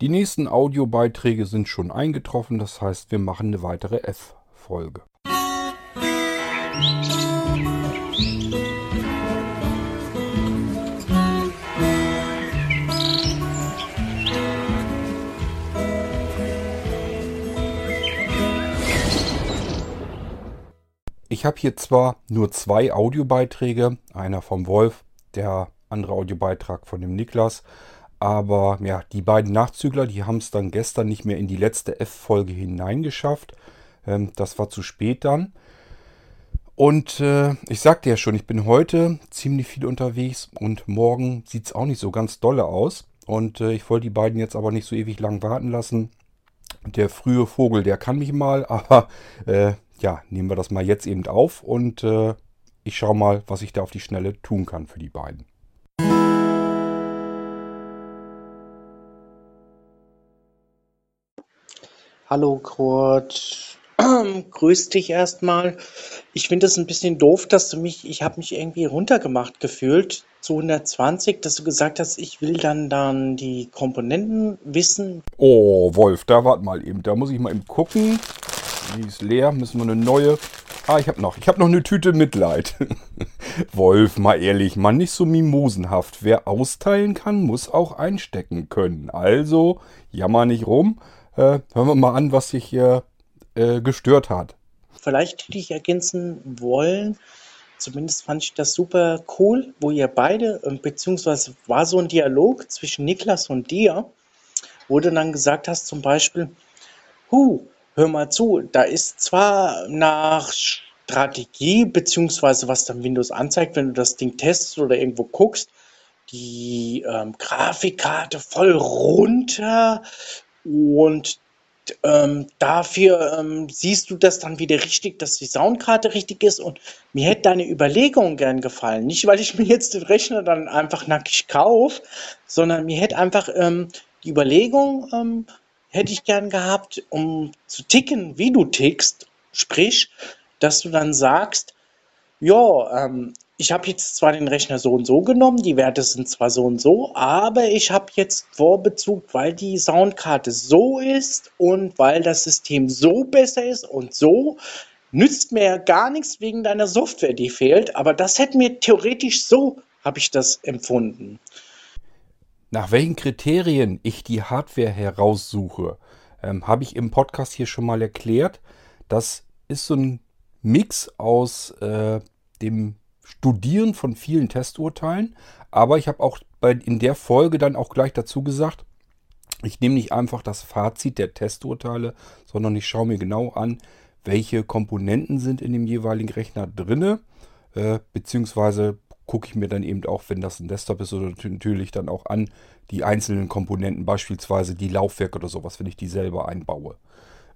Die nächsten Audiobeiträge sind schon eingetroffen, das heißt, wir machen eine weitere F-Folge. Ich habe hier zwar nur zwei Audiobeiträge, einer vom Wolf, der andere Audiobeitrag von dem Niklas, aber ja, die beiden Nachzügler, die haben es dann gestern nicht mehr in die letzte F-Folge hineingeschafft. Ähm, das war zu spät dann. Und äh, ich sagte ja schon, ich bin heute ziemlich viel unterwegs und morgen sieht es auch nicht so ganz dolle aus. Und äh, ich wollte die beiden jetzt aber nicht so ewig lang warten lassen. Der frühe Vogel, der kann mich mal, aber äh, ja, nehmen wir das mal jetzt eben auf und äh, ich schaue mal, was ich da auf die Schnelle tun kann für die beiden. Hallo Kurt, grüß dich erstmal. Ich finde es ein bisschen doof, dass du mich, ich habe mich irgendwie runtergemacht gefühlt zu 120, dass du gesagt hast, ich will dann dann die Komponenten wissen. Oh, Wolf, da wart mal eben, da muss ich mal eben gucken. Die ist leer, müssen wir eine neue. Ah, ich habe noch, ich habe noch eine Tüte Mitleid. Wolf, mal ehrlich, mal nicht so mimosenhaft. Wer austeilen kann, muss auch einstecken können. Also, jammer nicht rum. Äh, hören wir mal an, was sich hier äh, gestört hat. Vielleicht hätte ich ergänzen wollen, zumindest fand ich das super cool, wo ihr beide, äh, beziehungsweise war so ein Dialog zwischen Niklas und dir, wo du dann gesagt hast, zum Beispiel, hu, hör mal zu, da ist zwar nach Strategie, beziehungsweise was dann Windows anzeigt, wenn du das Ding testest oder irgendwo guckst, die ähm, Grafikkarte voll runter, und ähm, dafür ähm, siehst du das dann wieder richtig, dass die Soundkarte richtig ist. Und mir hätte deine Überlegung gern gefallen. Nicht, weil ich mir jetzt den Rechner dann einfach nackig kaufe, sondern mir hätte einfach ähm, die Überlegung ähm, hätte ich gern gehabt, um zu ticken, wie du tickst. Sprich, dass du dann sagst, ja, ähm, ich habe jetzt zwar den Rechner so und so genommen, die Werte sind zwar so und so, aber ich habe jetzt Vorbezug, weil die Soundkarte so ist und weil das System so besser ist und so, nützt mir ja gar nichts wegen deiner Software, die fehlt, aber das hätte mir theoretisch so, habe ich das empfunden. Nach welchen Kriterien ich die Hardware heraussuche, ähm, habe ich im Podcast hier schon mal erklärt. Das ist so ein Mix aus äh, dem Studieren von vielen Testurteilen. Aber ich habe auch bei, in der Folge dann auch gleich dazu gesagt, ich nehme nicht einfach das Fazit der Testurteile, sondern ich schaue mir genau an, welche Komponenten sind in dem jeweiligen Rechner drinne, äh, beziehungsweise gucke ich mir dann eben auch, wenn das ein Desktop ist, oder natürlich dann auch an die einzelnen Komponenten, beispielsweise die Laufwerke oder sowas, wenn ich die selber einbaue.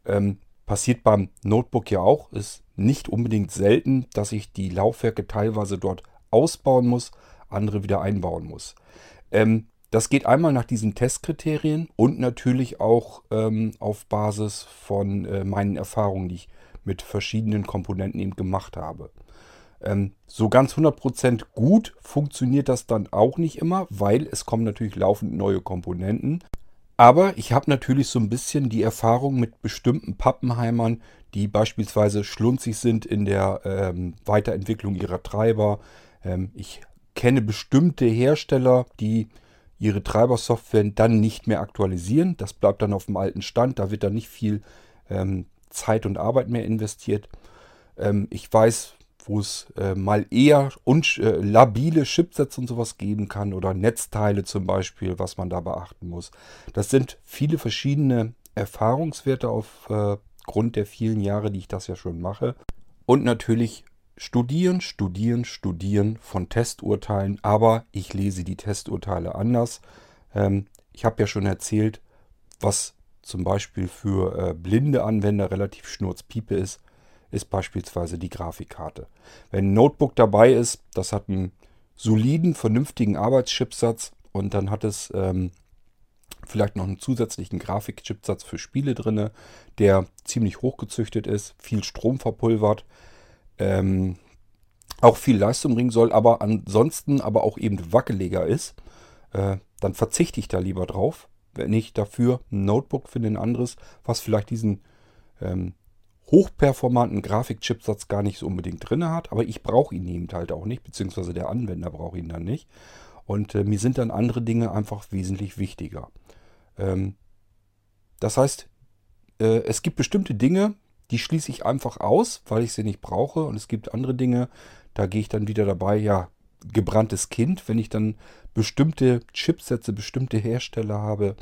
Ähm, passiert beim Notebook ja auch, ist nicht unbedingt selten, dass ich die Laufwerke teilweise dort ausbauen muss, andere wieder einbauen muss. Ähm, das geht einmal nach diesen Testkriterien und natürlich auch ähm, auf Basis von äh, meinen Erfahrungen, die ich mit verschiedenen Komponenten eben gemacht habe. Ähm, so ganz 100% gut funktioniert das dann auch nicht immer, weil es kommen natürlich laufend neue Komponenten. Aber ich habe natürlich so ein bisschen die Erfahrung mit bestimmten Pappenheimern, die beispielsweise schlunzig sind in der ähm, Weiterentwicklung ihrer Treiber. Ähm, ich kenne bestimmte Hersteller, die ihre Treibersoftware dann nicht mehr aktualisieren. Das bleibt dann auf dem alten Stand. Da wird dann nicht viel ähm, Zeit und Arbeit mehr investiert. Ähm, ich weiß wo es äh, mal eher äh, labile Chipsets und sowas geben kann oder Netzteile zum Beispiel, was man da beachten muss. Das sind viele verschiedene Erfahrungswerte aufgrund äh, der vielen Jahre, die ich das ja schon mache. Und natürlich studieren, studieren, studieren von Testurteilen, aber ich lese die Testurteile anders. Ähm, ich habe ja schon erzählt, was zum Beispiel für äh, blinde Anwender relativ schnurzpiepe ist ist beispielsweise die Grafikkarte. Wenn ein Notebook dabei ist, das hat einen soliden, vernünftigen Arbeitschipsatz und dann hat es ähm, vielleicht noch einen zusätzlichen Grafikchipsatz für Spiele drin, der ziemlich hochgezüchtet ist, viel Strom verpulvert, ähm, auch viel Leistung bringen soll, aber ansonsten aber auch eben wackeliger ist, äh, dann verzichte ich da lieber drauf wenn ich dafür ein Notebook finde, ein anderes, was vielleicht diesen ähm, hochperformanten Grafikchipsatz gar nicht so unbedingt drin hat, aber ich brauche ihn eben halt auch nicht, beziehungsweise der Anwender braucht ihn dann nicht. Und äh, mir sind dann andere Dinge einfach wesentlich wichtiger. Ähm, das heißt, äh, es gibt bestimmte Dinge, die schließe ich einfach aus, weil ich sie nicht brauche. Und es gibt andere Dinge, da gehe ich dann wieder dabei, ja, gebranntes Kind, wenn ich dann bestimmte Chipsätze, bestimmte Hersteller habe,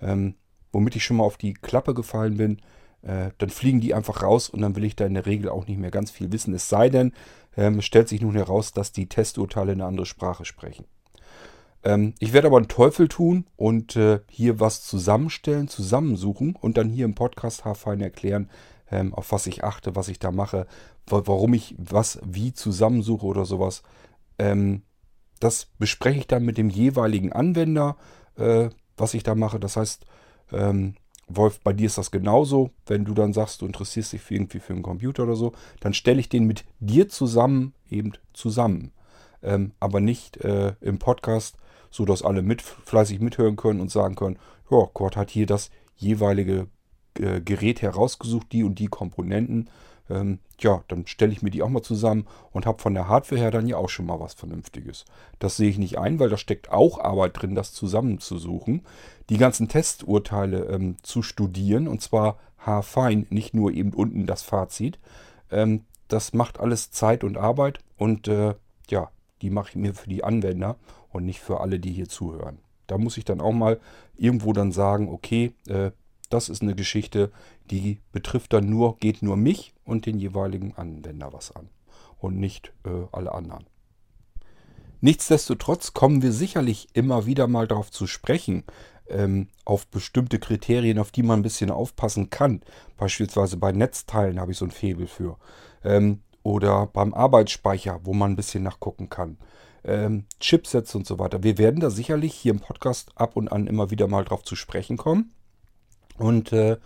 ähm, womit ich schon mal auf die Klappe gefallen bin, äh, dann fliegen die einfach raus und dann will ich da in der Regel auch nicht mehr ganz viel wissen. Es sei denn, ähm, stellt sich nun heraus, dass die Testurteile eine andere Sprache sprechen. Ähm, ich werde aber einen Teufel tun und äh, hier was zusammenstellen, zusammensuchen und dann hier im Podcast haarfein erklären, ähm, auf was ich achte, was ich da mache, warum ich was wie zusammensuche oder sowas. Ähm, das bespreche ich dann mit dem jeweiligen Anwender, äh, was ich da mache. Das heißt, ähm, Wolf, bei dir ist das genauso. Wenn du dann sagst, du interessierst dich für irgendwie für einen Computer oder so, dann stelle ich den mit dir zusammen eben zusammen. Ähm, aber nicht äh, im Podcast, so dass alle mit, fleißig mithören können und sagen können, ja, Gott hat hier das jeweilige äh, Gerät herausgesucht, die und die Komponenten. Ähm, ja, dann stelle ich mir die auch mal zusammen und habe von der Hardware her dann ja auch schon mal was Vernünftiges. Das sehe ich nicht ein, weil da steckt auch Arbeit drin, das zusammenzusuchen, die ganzen Testurteile ähm, zu studieren und zwar haarfein, nicht nur eben unten das Fazit. Ähm, das macht alles Zeit und Arbeit und äh, ja, die mache ich mir für die Anwender und nicht für alle, die hier zuhören. Da muss ich dann auch mal irgendwo dann sagen, okay, äh, das ist eine Geschichte, die betrifft dann nur, geht nur mich und den jeweiligen Anwender was an und nicht äh, alle anderen. Nichtsdestotrotz kommen wir sicherlich immer wieder mal darauf zu sprechen, ähm, auf bestimmte Kriterien, auf die man ein bisschen aufpassen kann. Beispielsweise bei Netzteilen habe ich so ein Febel für. Ähm, oder beim Arbeitsspeicher, wo man ein bisschen nachgucken kann. Ähm, Chipsets und so weiter. Wir werden da sicherlich hier im Podcast ab und an immer wieder mal drauf zu sprechen kommen. Und äh,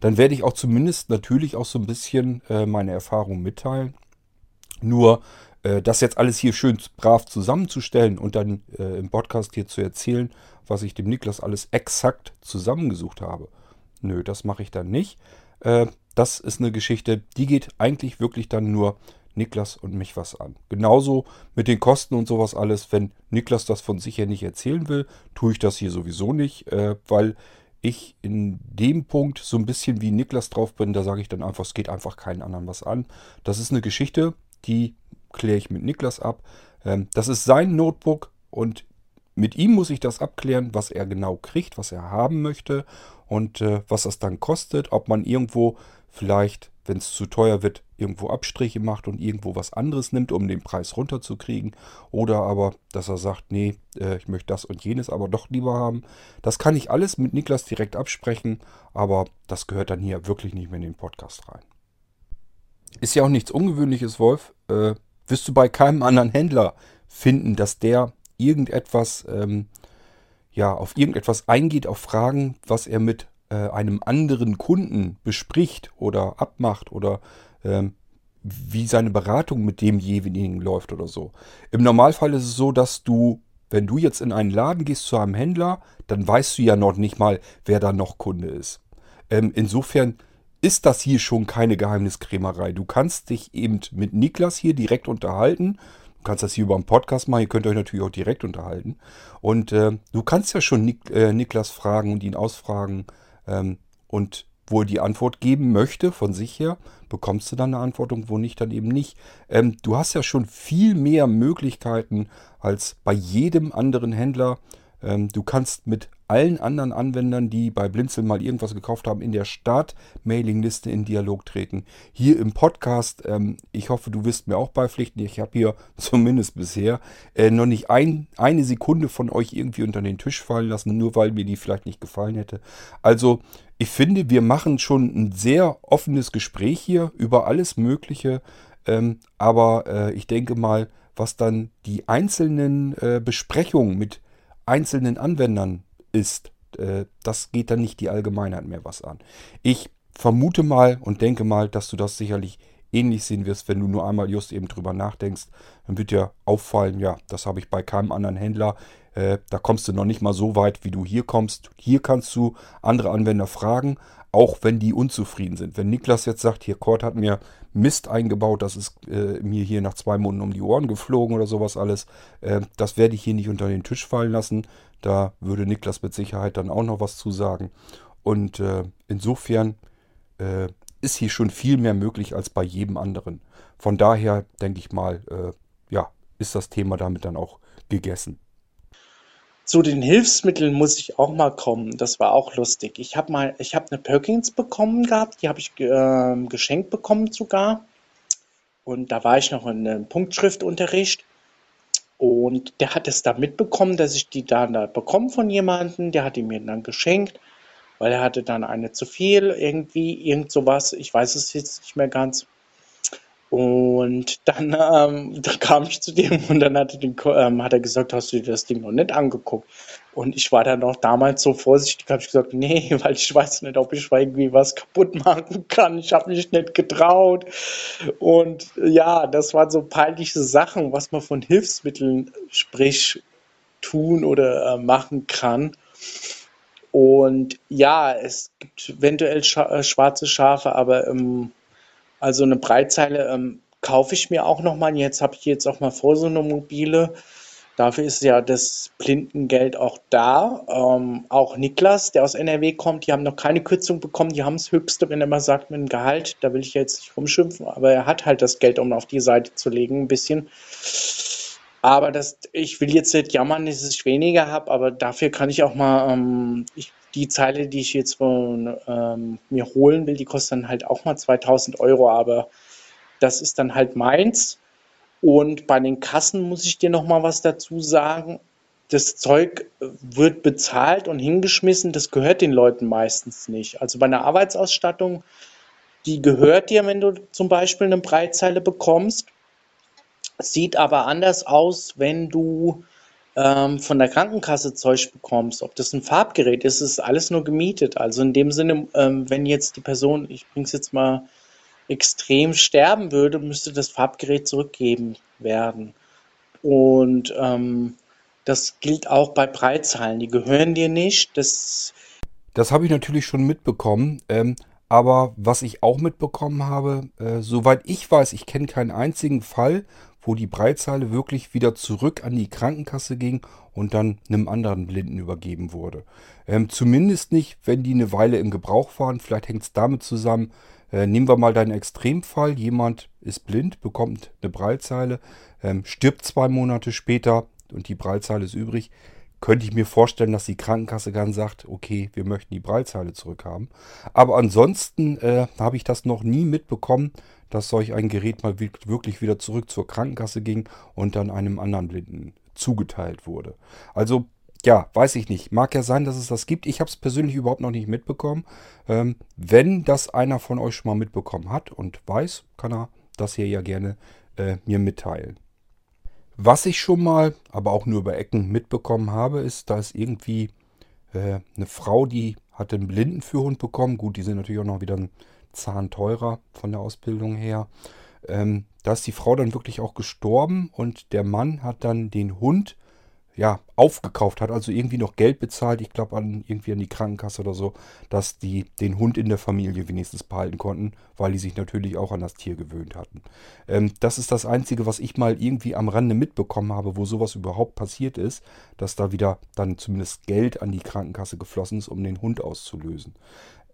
dann werde ich auch zumindest natürlich auch so ein bisschen äh, meine Erfahrungen mitteilen. Nur äh, das jetzt alles hier schön brav zusammenzustellen und dann äh, im Podcast hier zu erzählen, was ich dem Niklas alles exakt zusammengesucht habe. Nö, das mache ich dann nicht. Äh, das ist eine Geschichte, die geht eigentlich wirklich dann nur Niklas und mich was an. Genauso mit den Kosten und sowas alles. Wenn Niklas das von sich her nicht erzählen will, tue ich das hier sowieso nicht, äh, weil ich in dem Punkt so ein bisschen wie Niklas drauf bin, da sage ich dann einfach, es geht einfach keinen anderen was an. Das ist eine Geschichte, die kläre ich mit Niklas ab. Ähm, das ist sein Notebook und mit ihm muss ich das abklären, was er genau kriegt, was er haben möchte und äh, was das dann kostet, ob man irgendwo vielleicht wenn es zu teuer wird, irgendwo Abstriche macht und irgendwo was anderes nimmt, um den Preis runterzukriegen. Oder aber, dass er sagt, nee, äh, ich möchte das und jenes aber doch lieber haben. Das kann ich alles mit Niklas direkt absprechen, aber das gehört dann hier wirklich nicht mehr in den Podcast rein. Ist ja auch nichts Ungewöhnliches, Wolf. Äh, wirst du bei keinem anderen Händler finden, dass der irgendetwas, ähm, ja, auf irgendetwas eingeht, auf Fragen, was er mit äh, einem anderen Kunden bespricht oder abmacht oder ähm, wie seine Beratung mit demjenigen läuft oder so. Im Normalfall ist es so, dass du, wenn du jetzt in einen Laden gehst zu einem Händler, dann weißt du ja noch nicht mal, wer da noch Kunde ist. Ähm, insofern ist das hier schon keine Geheimniskrämerei. Du kannst dich eben mit Niklas hier direkt unterhalten. Du kannst das hier über einen Podcast machen. Ihr könnt euch natürlich auch direkt unterhalten. Und äh, du kannst ja schon Nik äh, Niklas fragen und ihn ausfragen, ähm, und wo er die Antwort geben möchte von sich her, bekommst du dann eine Antwort und wo nicht, dann eben nicht. Ähm, du hast ja schon viel mehr Möglichkeiten als bei jedem anderen Händler. Ähm, du kannst mit allen anderen Anwendern, die bei Blinzel mal irgendwas gekauft haben, in der Start-Mailing-Liste in Dialog treten. Hier im Podcast, ähm, ich hoffe, du wirst mir auch beipflichten. Ich habe hier zumindest bisher äh, noch nicht ein, eine Sekunde von euch irgendwie unter den Tisch fallen lassen, nur weil mir die vielleicht nicht gefallen hätte. Also, ich finde, wir machen schon ein sehr offenes Gespräch hier über alles Mögliche. Ähm, aber äh, ich denke mal, was dann die einzelnen äh, Besprechungen mit einzelnen Anwendern ist, äh, das geht dann nicht die Allgemeinheit mehr was an. Ich vermute mal und denke mal, dass du das sicherlich ähnlich sehen wirst, wenn du nur einmal just eben drüber nachdenkst. Dann wird dir auffallen, ja, das habe ich bei keinem anderen Händler. Äh, da kommst du noch nicht mal so weit, wie du hier kommst. Hier kannst du andere Anwender fragen, auch wenn die unzufrieden sind. Wenn Niklas jetzt sagt, hier Cord hat mir Mist eingebaut, das ist äh, mir hier nach zwei Monaten um die Ohren geflogen oder sowas alles, äh, das werde ich hier nicht unter den Tisch fallen lassen. Da würde Niklas mit Sicherheit dann auch noch was zu sagen. Und äh, insofern äh, ist hier schon viel mehr möglich als bei jedem anderen. Von daher denke ich mal, äh, ja, ist das Thema damit dann auch gegessen. Zu den Hilfsmitteln muss ich auch mal kommen. Das war auch lustig. Ich habe mal, ich habe eine Perkins bekommen gehabt, die habe ich äh, geschenkt bekommen sogar. Und da war ich noch in einem Punktschriftunterricht. Und der hat es da mitbekommen, dass ich die dann da bekommen von jemandem. Der hat die mir dann geschenkt, weil er hatte dann eine zu viel, irgendwie, irgend sowas. Ich weiß es jetzt nicht mehr ganz. Und dann, ähm, dann kam ich zu dem und dann hat er, den, ähm, hat er gesagt, hast du dir das Ding noch nicht angeguckt? Und ich war dann auch damals so vorsichtig, habe ich gesagt, nee, weil ich weiß nicht, ob ich irgendwie was kaputt machen kann. Ich habe mich nicht getraut. Und ja, das waren so peinliche Sachen, was man von Hilfsmitteln, sprich, tun oder äh, machen kann. Und ja, es gibt eventuell scha äh, schwarze Schafe, aber ähm, also eine Breitzeile ähm, kaufe ich mir auch nochmal. Jetzt habe ich jetzt auch mal vor so eine mobile. Dafür ist ja das Blindengeld auch da. Ähm, auch Niklas, der aus NRW kommt, die haben noch keine Kürzung bekommen. Die haben das höchste, wenn er mal sagt, mit dem Gehalt. Da will ich jetzt nicht rumschimpfen, aber er hat halt das Geld, um auf die Seite zu legen, ein bisschen. Aber das, ich will jetzt nicht jammern, dass ich weniger habe, aber dafür kann ich auch mal, ähm, ich die Zeile, die ich jetzt von ähm, mir holen will, die kostet dann halt auch mal 2000 Euro, aber das ist dann halt meins. Und bei den Kassen muss ich dir noch mal was dazu sagen. Das Zeug wird bezahlt und hingeschmissen, das gehört den Leuten meistens nicht. Also bei einer Arbeitsausstattung, die gehört dir, wenn du zum Beispiel eine Breitzeile bekommst. Sieht aber anders aus, wenn du ähm, von der Krankenkasse Zeug bekommst, ob das ein Farbgerät ist, ist alles nur gemietet. Also in dem Sinne, ähm, wenn jetzt die Person, ich bring's jetzt mal extrem sterben würde, müsste das Farbgerät zurückgeben werden. Und ähm, das gilt auch bei Breitzahlen. Die gehören dir nicht. Das, das habe ich natürlich schon mitbekommen. Ähm, aber was ich auch mitbekommen habe, äh, soweit ich weiß, ich kenne keinen einzigen Fall, wo die Breitzeile wirklich wieder zurück an die Krankenkasse ging und dann einem anderen Blinden übergeben wurde. Ähm, zumindest nicht, wenn die eine Weile im Gebrauch waren. Vielleicht hängt es damit zusammen. Äh, nehmen wir mal deinen Extremfall. Jemand ist blind, bekommt eine Breitzeile, ähm, stirbt zwei Monate später und die Breitzeile ist übrig könnte ich mir vorstellen, dass die Krankenkasse dann sagt, okay, wir möchten die Breitzeile zurückhaben. Aber ansonsten äh, habe ich das noch nie mitbekommen, dass solch ein Gerät mal wirklich wieder zurück zur Krankenkasse ging und dann einem anderen Blinden zugeteilt wurde. Also ja, weiß ich nicht. Mag ja sein, dass es das gibt. Ich habe es persönlich überhaupt noch nicht mitbekommen. Ähm, wenn das einer von euch schon mal mitbekommen hat und weiß, kann er das hier ja gerne äh, mir mitteilen. Was ich schon mal, aber auch nur über Ecken mitbekommen habe, ist, da ist irgendwie äh, eine Frau, die hat einen Blindenführhund bekommen. Gut, die sind natürlich auch noch wieder ein Zahn teurer von der Ausbildung her. Ähm, da ist die Frau dann wirklich auch gestorben und der Mann hat dann den Hund ja, aufgekauft hat, also irgendwie noch Geld bezahlt, ich glaube an irgendwie an die Krankenkasse oder so, dass die den Hund in der Familie wenigstens behalten konnten, weil die sich natürlich auch an das Tier gewöhnt hatten. Ähm, das ist das Einzige, was ich mal irgendwie am Rande mitbekommen habe, wo sowas überhaupt passiert ist, dass da wieder dann zumindest Geld an die Krankenkasse geflossen ist, um den Hund auszulösen.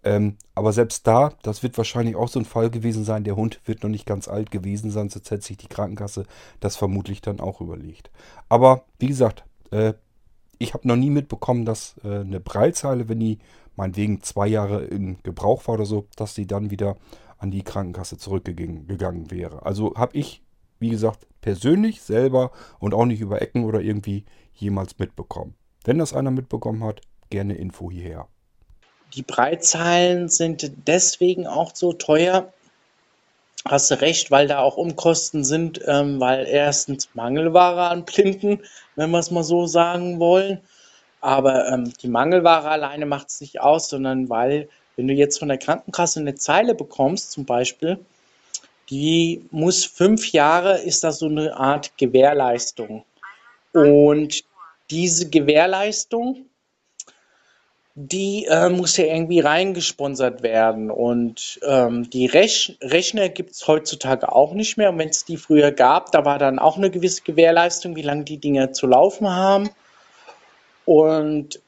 Ähm, aber selbst da, das wird wahrscheinlich auch so ein Fall gewesen sein. Der Hund wird noch nicht ganz alt gewesen sein, sonst hätte sich die Krankenkasse das vermutlich dann auch überlegt. Aber wie gesagt, äh, ich habe noch nie mitbekommen, dass äh, eine Breitzeile, wenn die meinetwegen zwei Jahre in Gebrauch war oder so, dass sie dann wieder an die Krankenkasse zurückgegangen wäre. Also habe ich, wie gesagt, persönlich selber und auch nicht über Ecken oder irgendwie jemals mitbekommen. Wenn das einer mitbekommen hat, gerne Info hierher. Die Breitzahlen sind deswegen auch so teuer, hast du recht, weil da auch Umkosten sind, ähm, weil erstens Mangelware an Blinden, wenn wir es mal so sagen wollen. Aber ähm, die Mangelware alleine macht es nicht aus, sondern weil, wenn du jetzt von der Krankenkasse eine Zeile bekommst, zum Beispiel, Die muss fünf Jahre, ist das so eine Art Gewährleistung. Und diese Gewährleistung, die äh, muss ja irgendwie reingesponsert werden. Und ähm, die Rech Rechner gibt es heutzutage auch nicht mehr. Und wenn es die früher gab, da war dann auch eine gewisse Gewährleistung, wie lange die Dinger zu laufen haben. Und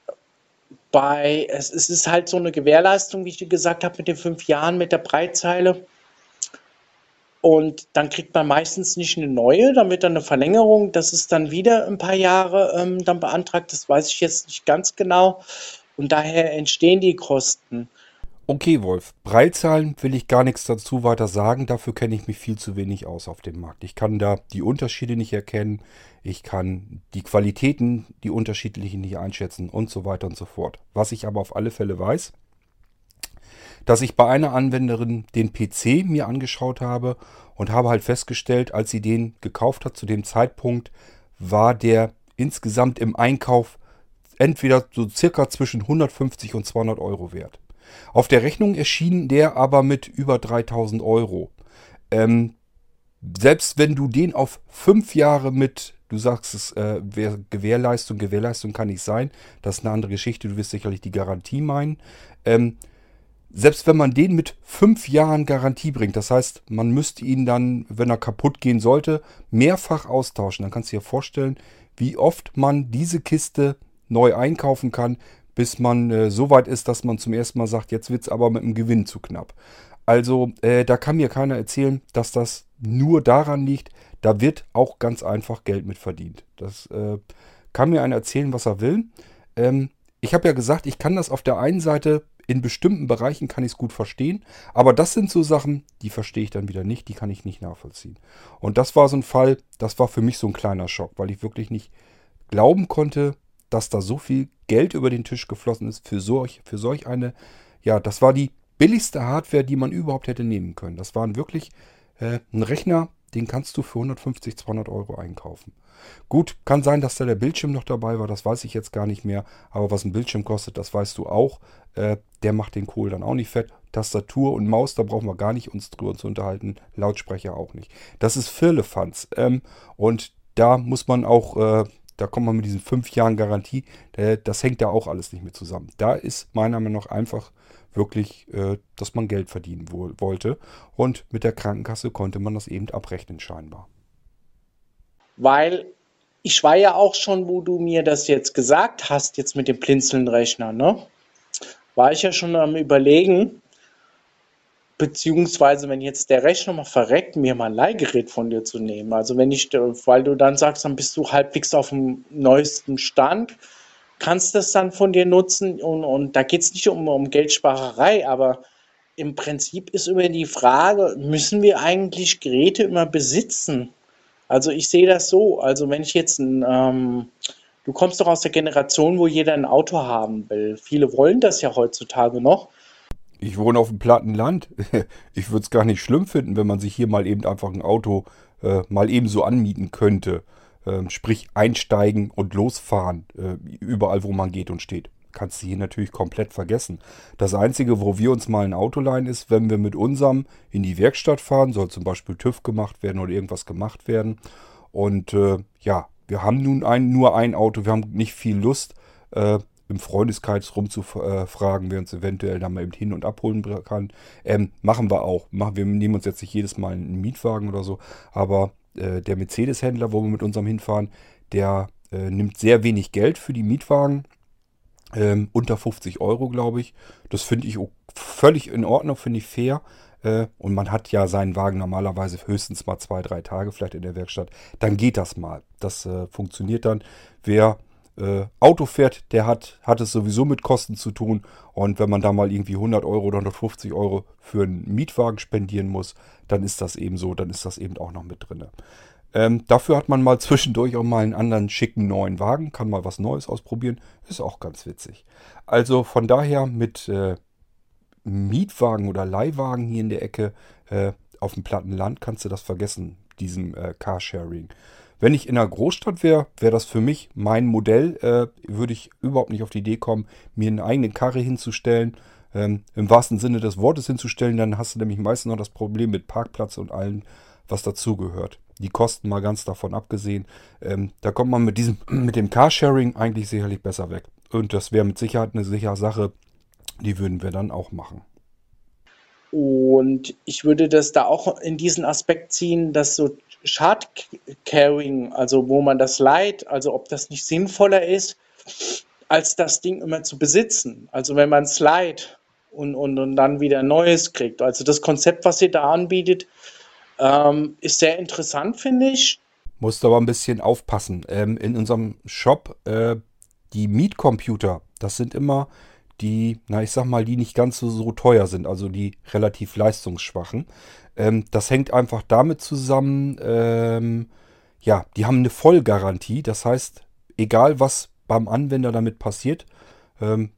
bei, es, es ist halt so eine Gewährleistung, wie ich gesagt habe, mit den fünf Jahren mit der Breitzeile. Und dann kriegt man meistens nicht eine neue, dann wird dann eine Verlängerung. Das ist dann wieder ein paar Jahre ähm, dann beantragt. Das weiß ich jetzt nicht ganz genau. Und daher entstehen die Kosten. Okay, Wolf. Breitzahlen will ich gar nichts dazu weiter sagen. Dafür kenne ich mich viel zu wenig aus auf dem Markt. Ich kann da die Unterschiede nicht erkennen. Ich kann die Qualitäten, die unterschiedlichen nicht einschätzen und so weiter und so fort. Was ich aber auf alle Fälle weiß, dass ich bei einer Anwenderin den PC mir angeschaut habe und habe halt festgestellt, als sie den gekauft hat, zu dem Zeitpunkt war der insgesamt im Einkauf entweder so circa zwischen 150 und 200 Euro wert. Auf der Rechnung erschien der aber mit über 3000 Euro. Ähm, selbst wenn du den auf fünf Jahre mit, du sagst es, äh, Gewährleistung, Gewährleistung kann nicht sein, das ist eine andere Geschichte, du wirst sicherlich die Garantie meinen. Ähm, selbst wenn man den mit fünf Jahren Garantie bringt, das heißt, man müsste ihn dann, wenn er kaputt gehen sollte, mehrfach austauschen. Dann kannst du dir vorstellen, wie oft man diese Kiste neu einkaufen kann, bis man äh, so weit ist, dass man zum ersten Mal sagt, jetzt wird es aber mit dem Gewinn zu knapp. Also äh, da kann mir keiner erzählen, dass das nur daran liegt. Da wird auch ganz einfach Geld mit verdient. Das äh, kann mir einer erzählen, was er will. Ähm, ich habe ja gesagt, ich kann das auf der einen Seite in bestimmten Bereichen kann ich es gut verstehen, aber das sind so Sachen, die verstehe ich dann wieder nicht, die kann ich nicht nachvollziehen. Und das war so ein Fall, das war für mich so ein kleiner Schock, weil ich wirklich nicht glauben konnte, dass da so viel Geld über den Tisch geflossen ist für solch, für solch eine, ja, das war die billigste Hardware, die man überhaupt hätte nehmen können. Das waren wirklich äh, ein Rechner, den kannst du für 150, 200 Euro einkaufen. Gut, kann sein, dass da der Bildschirm noch dabei war, das weiß ich jetzt gar nicht mehr. Aber was ein Bildschirm kostet, das weißt du auch. Äh, der macht den Kohl dann auch nicht fett. Tastatur und Maus, da brauchen wir gar nicht uns drüber zu unterhalten. Lautsprecher auch nicht. Das ist Firlefanz. Ähm, und da muss man auch äh, da kommt man mit diesen fünf Jahren Garantie, das hängt ja auch alles nicht mehr zusammen. Da ist meiner Meinung nach einfach wirklich, äh, dass man Geld verdienen wollte. Und mit der Krankenkasse konnte man das eben abrechnen scheinbar. Weil ich war ja auch schon, wo du mir das jetzt gesagt hast, jetzt mit dem Blinzelnrechner, ne? War ich ja schon am überlegen, Beziehungsweise, wenn jetzt der Rechner mal verreckt, mir mal ein Leihgerät von dir zu nehmen. Also wenn ich, weil du dann sagst, dann bist du halbwegs auf dem neuesten Stand, kannst das dann von dir nutzen und, und da geht es nicht um, um Geldsparerei, aber im Prinzip ist immer die Frage, müssen wir eigentlich Geräte immer besitzen? Also ich sehe das so, also wenn ich jetzt ein, ähm, du kommst doch aus der Generation, wo jeder ein Auto haben will. Viele wollen das ja heutzutage noch. Ich wohne auf dem platten Land. Ich würde es gar nicht schlimm finden, wenn man sich hier mal eben einfach ein Auto äh, mal eben so anmieten könnte. Ähm, sprich einsteigen und losfahren, äh, überall wo man geht und steht. Kannst du hier natürlich komplett vergessen. Das Einzige, wo wir uns mal ein Auto leihen, ist, wenn wir mit unserem in die Werkstatt fahren, soll zum Beispiel TÜV gemacht werden oder irgendwas gemacht werden. Und äh, ja, wir haben nun ein, nur ein Auto, wir haben nicht viel Lust. Im Freundeskreis rumzufragen, wer uns eventuell da mal eben hin und abholen kann. Ähm, machen wir auch. Machen, wir nehmen uns jetzt nicht jedes Mal einen Mietwagen oder so, aber äh, der Mercedes-Händler, wo wir mit unserem hinfahren, der äh, nimmt sehr wenig Geld für die Mietwagen. Ähm, unter 50 Euro, glaube ich. Das finde ich völlig in Ordnung, finde ich fair. Äh, und man hat ja seinen Wagen normalerweise höchstens mal zwei, drei Tage vielleicht in der Werkstatt. Dann geht das mal. Das äh, funktioniert dann. Wer äh, Auto fährt, der hat, hat es sowieso mit Kosten zu tun. Und wenn man da mal irgendwie 100 Euro oder 150 Euro für einen Mietwagen spendieren muss, dann ist das eben so, dann ist das eben auch noch mit drin. Ähm, dafür hat man mal zwischendurch auch mal einen anderen schicken neuen Wagen, kann mal was Neues ausprobieren, ist auch ganz witzig. Also von daher mit äh, Mietwagen oder Leihwagen hier in der Ecke äh, auf dem platten Land kannst du das vergessen, diesem äh, Carsharing. Wenn ich in einer Großstadt wäre, wäre das für mich mein Modell. Äh, würde ich überhaupt nicht auf die Idee kommen, mir eine eigene Karre hinzustellen. ähm, im wahrsten Sinne des Wortes hinzustellen. Dann hast du nämlich meistens noch das Problem mit Parkplatz und allem, was dazugehört. Die Kosten mal ganz davon abgesehen. Ähm, da kommt man mit diesem, mit dem Carsharing eigentlich sicherlich besser weg. Und das wäre mit Sicherheit eine sichere Sache. Die würden wir dann auch machen. Und ich würde das da auch in diesen Aspekt ziehen, dass so Shard Carrying, also wo man das leiht, also ob das nicht sinnvoller ist, als das Ding immer zu besitzen. Also wenn man es leiht und, und, und dann wieder Neues kriegt. Also das Konzept, was ihr da anbietet, ähm, ist sehr interessant, finde ich. Musst aber ein bisschen aufpassen. Ähm, in unserem Shop, äh, die Mietcomputer, das sind immer die, na ich sag mal, die nicht ganz so, so teuer sind, also die relativ leistungsschwachen. Ähm, das hängt einfach damit zusammen, ähm, ja, die haben eine Vollgarantie. Das heißt, egal was beim Anwender damit passiert, ähm,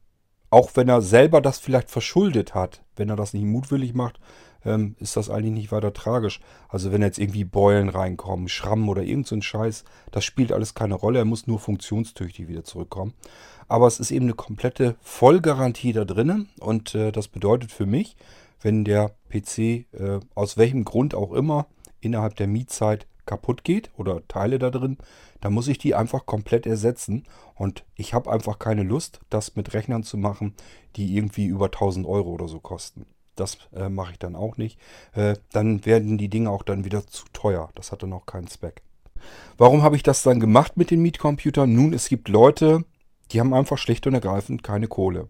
auch wenn er selber das vielleicht verschuldet hat, wenn er das nicht mutwillig macht, ähm, ist das eigentlich nicht weiter tragisch. Also wenn jetzt irgendwie Beulen reinkommen, Schrammen oder irgend so ein Scheiß, das spielt alles keine Rolle. Er muss nur funktionstüchtig wieder zurückkommen. Aber es ist eben eine komplette Vollgarantie da drinnen und äh, das bedeutet für mich, wenn der PC äh, aus welchem Grund auch immer innerhalb der Mietzeit kaputt geht oder Teile da drin, dann muss ich die einfach komplett ersetzen. Und ich habe einfach keine Lust, das mit Rechnern zu machen, die irgendwie über 1000 Euro oder so kosten. Das äh, mache ich dann auch nicht. Äh, dann werden die Dinge auch dann wieder zu teuer. Das hat dann auch keinen Zweck. Warum habe ich das dann gemacht mit den Mietcomputern? Nun, es gibt Leute, die haben einfach schlicht und ergreifend keine Kohle.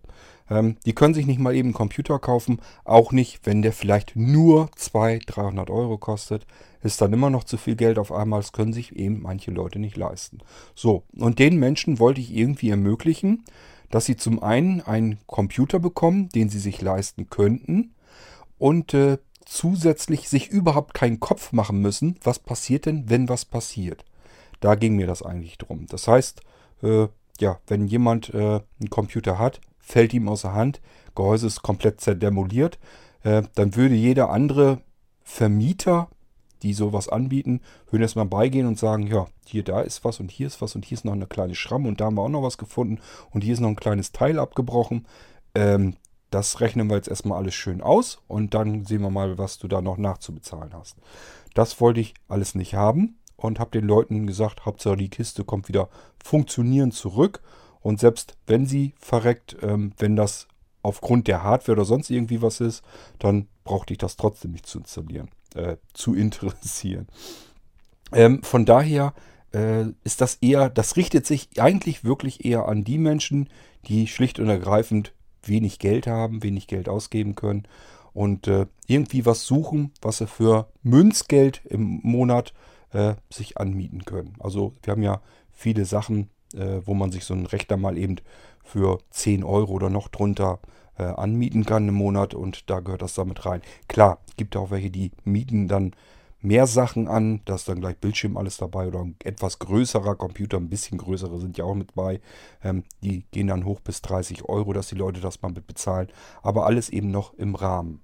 Ähm, die können sich nicht mal eben einen Computer kaufen, auch nicht, wenn der vielleicht nur 200, 300 Euro kostet. Ist dann immer noch zu viel Geld auf einmal, das können sich eben manche Leute nicht leisten. So, und den Menschen wollte ich irgendwie ermöglichen, dass sie zum einen einen Computer bekommen, den sie sich leisten könnten und äh, zusätzlich sich überhaupt keinen Kopf machen müssen, was passiert denn, wenn was passiert. Da ging mir das eigentlich drum. Das heißt, äh, ja, wenn jemand äh, einen Computer hat, fällt ihm aus der Hand, Gehäuse ist komplett zerdemoliert, äh, dann würde jeder andere Vermieter, die sowas anbieten, würden erstmal beigehen und sagen, ja, hier, da ist was und hier ist was und hier ist noch eine kleine Schramme und da haben wir auch noch was gefunden und hier ist noch ein kleines Teil abgebrochen. Ähm, das rechnen wir jetzt erstmal alles schön aus und dann sehen wir mal, was du da noch nachzubezahlen hast. Das wollte ich alles nicht haben und habe den Leuten gesagt, Hauptsache die Kiste kommt wieder funktionierend zurück. Und selbst wenn sie verreckt, ähm, wenn das aufgrund der Hardware oder sonst irgendwie was ist, dann brauchte ich das trotzdem nicht zu installieren, äh, zu interessieren. Ähm, von daher äh, ist das eher, das richtet sich eigentlich wirklich eher an die Menschen, die schlicht und ergreifend wenig Geld haben, wenig Geld ausgeben können und äh, irgendwie was suchen, was sie für Münzgeld im Monat äh, sich anmieten können. Also wir haben ja viele Sachen, äh, wo man sich so einen Rechner mal eben für 10 Euro oder noch drunter äh, anmieten kann im Monat und da gehört das damit rein. Klar, gibt auch welche, die mieten dann mehr Sachen an, da ist dann gleich Bildschirm alles dabei oder ein etwas größerer Computer, ein bisschen größere sind ja auch mit bei. Ähm, die gehen dann hoch bis 30 Euro, dass die Leute das mal mit bezahlen. Aber alles eben noch im Rahmen.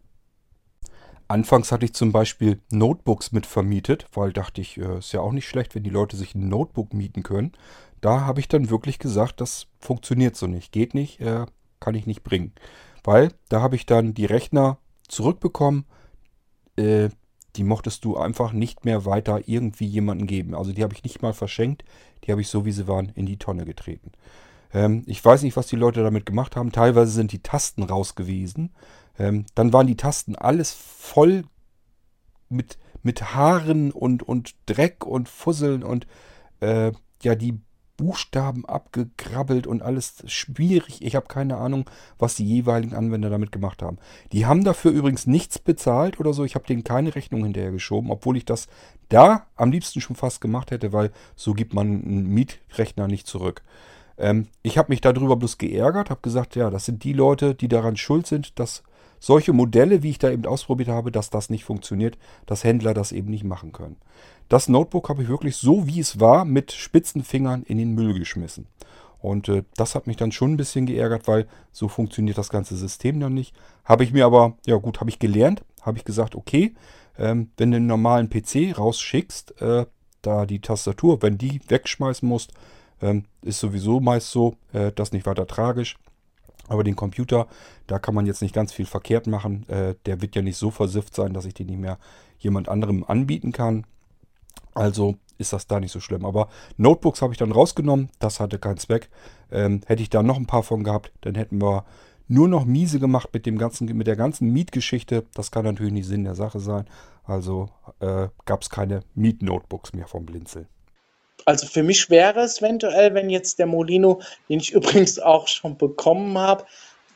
Anfangs hatte ich zum Beispiel Notebooks mit vermietet, weil dachte ich, äh, ist ja auch nicht schlecht, wenn die Leute sich ein Notebook mieten können. Da habe ich dann wirklich gesagt, das funktioniert so nicht, geht nicht, äh, kann ich nicht bringen. Weil da habe ich dann die Rechner zurückbekommen, äh, die mochtest du einfach nicht mehr weiter irgendwie jemandem geben. Also die habe ich nicht mal verschenkt, die habe ich so wie sie waren in die Tonne getreten. Ähm, ich weiß nicht, was die Leute damit gemacht haben. Teilweise sind die Tasten raus gewesen. Ähm, dann waren die Tasten alles voll mit, mit Haaren und, und Dreck und Fusseln und äh, ja, die Buchstaben abgekrabbelt und alles schwierig. Ich habe keine Ahnung, was die jeweiligen Anwender damit gemacht haben. Die haben dafür übrigens nichts bezahlt oder so. Ich habe denen keine Rechnung hinterher geschoben, obwohl ich das da am liebsten schon fast gemacht hätte, weil so gibt man einen Mietrechner nicht zurück. Ähm, ich habe mich darüber bloß geärgert, habe gesagt, ja, das sind die Leute, die daran schuld sind, dass solche Modelle, wie ich da eben ausprobiert habe, dass das nicht funktioniert, dass Händler das eben nicht machen können. Das Notebook habe ich wirklich so, wie es war, mit spitzen Fingern in den Müll geschmissen. Und äh, das hat mich dann schon ein bisschen geärgert, weil so funktioniert das ganze System dann nicht. Habe ich mir aber, ja gut, habe ich gelernt, habe ich gesagt, okay, ähm, wenn du einen normalen PC rausschickst, äh, da die Tastatur, wenn die wegschmeißen musst, ähm, ist sowieso meist so, äh, das nicht weiter tragisch. Aber den Computer, da kann man jetzt nicht ganz viel verkehrt machen. Äh, der wird ja nicht so versifft sein, dass ich den nicht mehr jemand anderem anbieten kann. Also ist das da nicht so schlimm. Aber Notebooks habe ich dann rausgenommen. Das hatte keinen Zweck. Ähm, hätte ich da noch ein paar von gehabt, dann hätten wir nur noch miese gemacht mit dem ganzen, mit der ganzen Mietgeschichte. Das kann natürlich nicht Sinn der Sache sein. Also äh, gab es keine Miet-Notebooks mehr vom Blinzeln. Also für mich wäre es eventuell, wenn jetzt der Molino, den ich übrigens auch schon bekommen habe,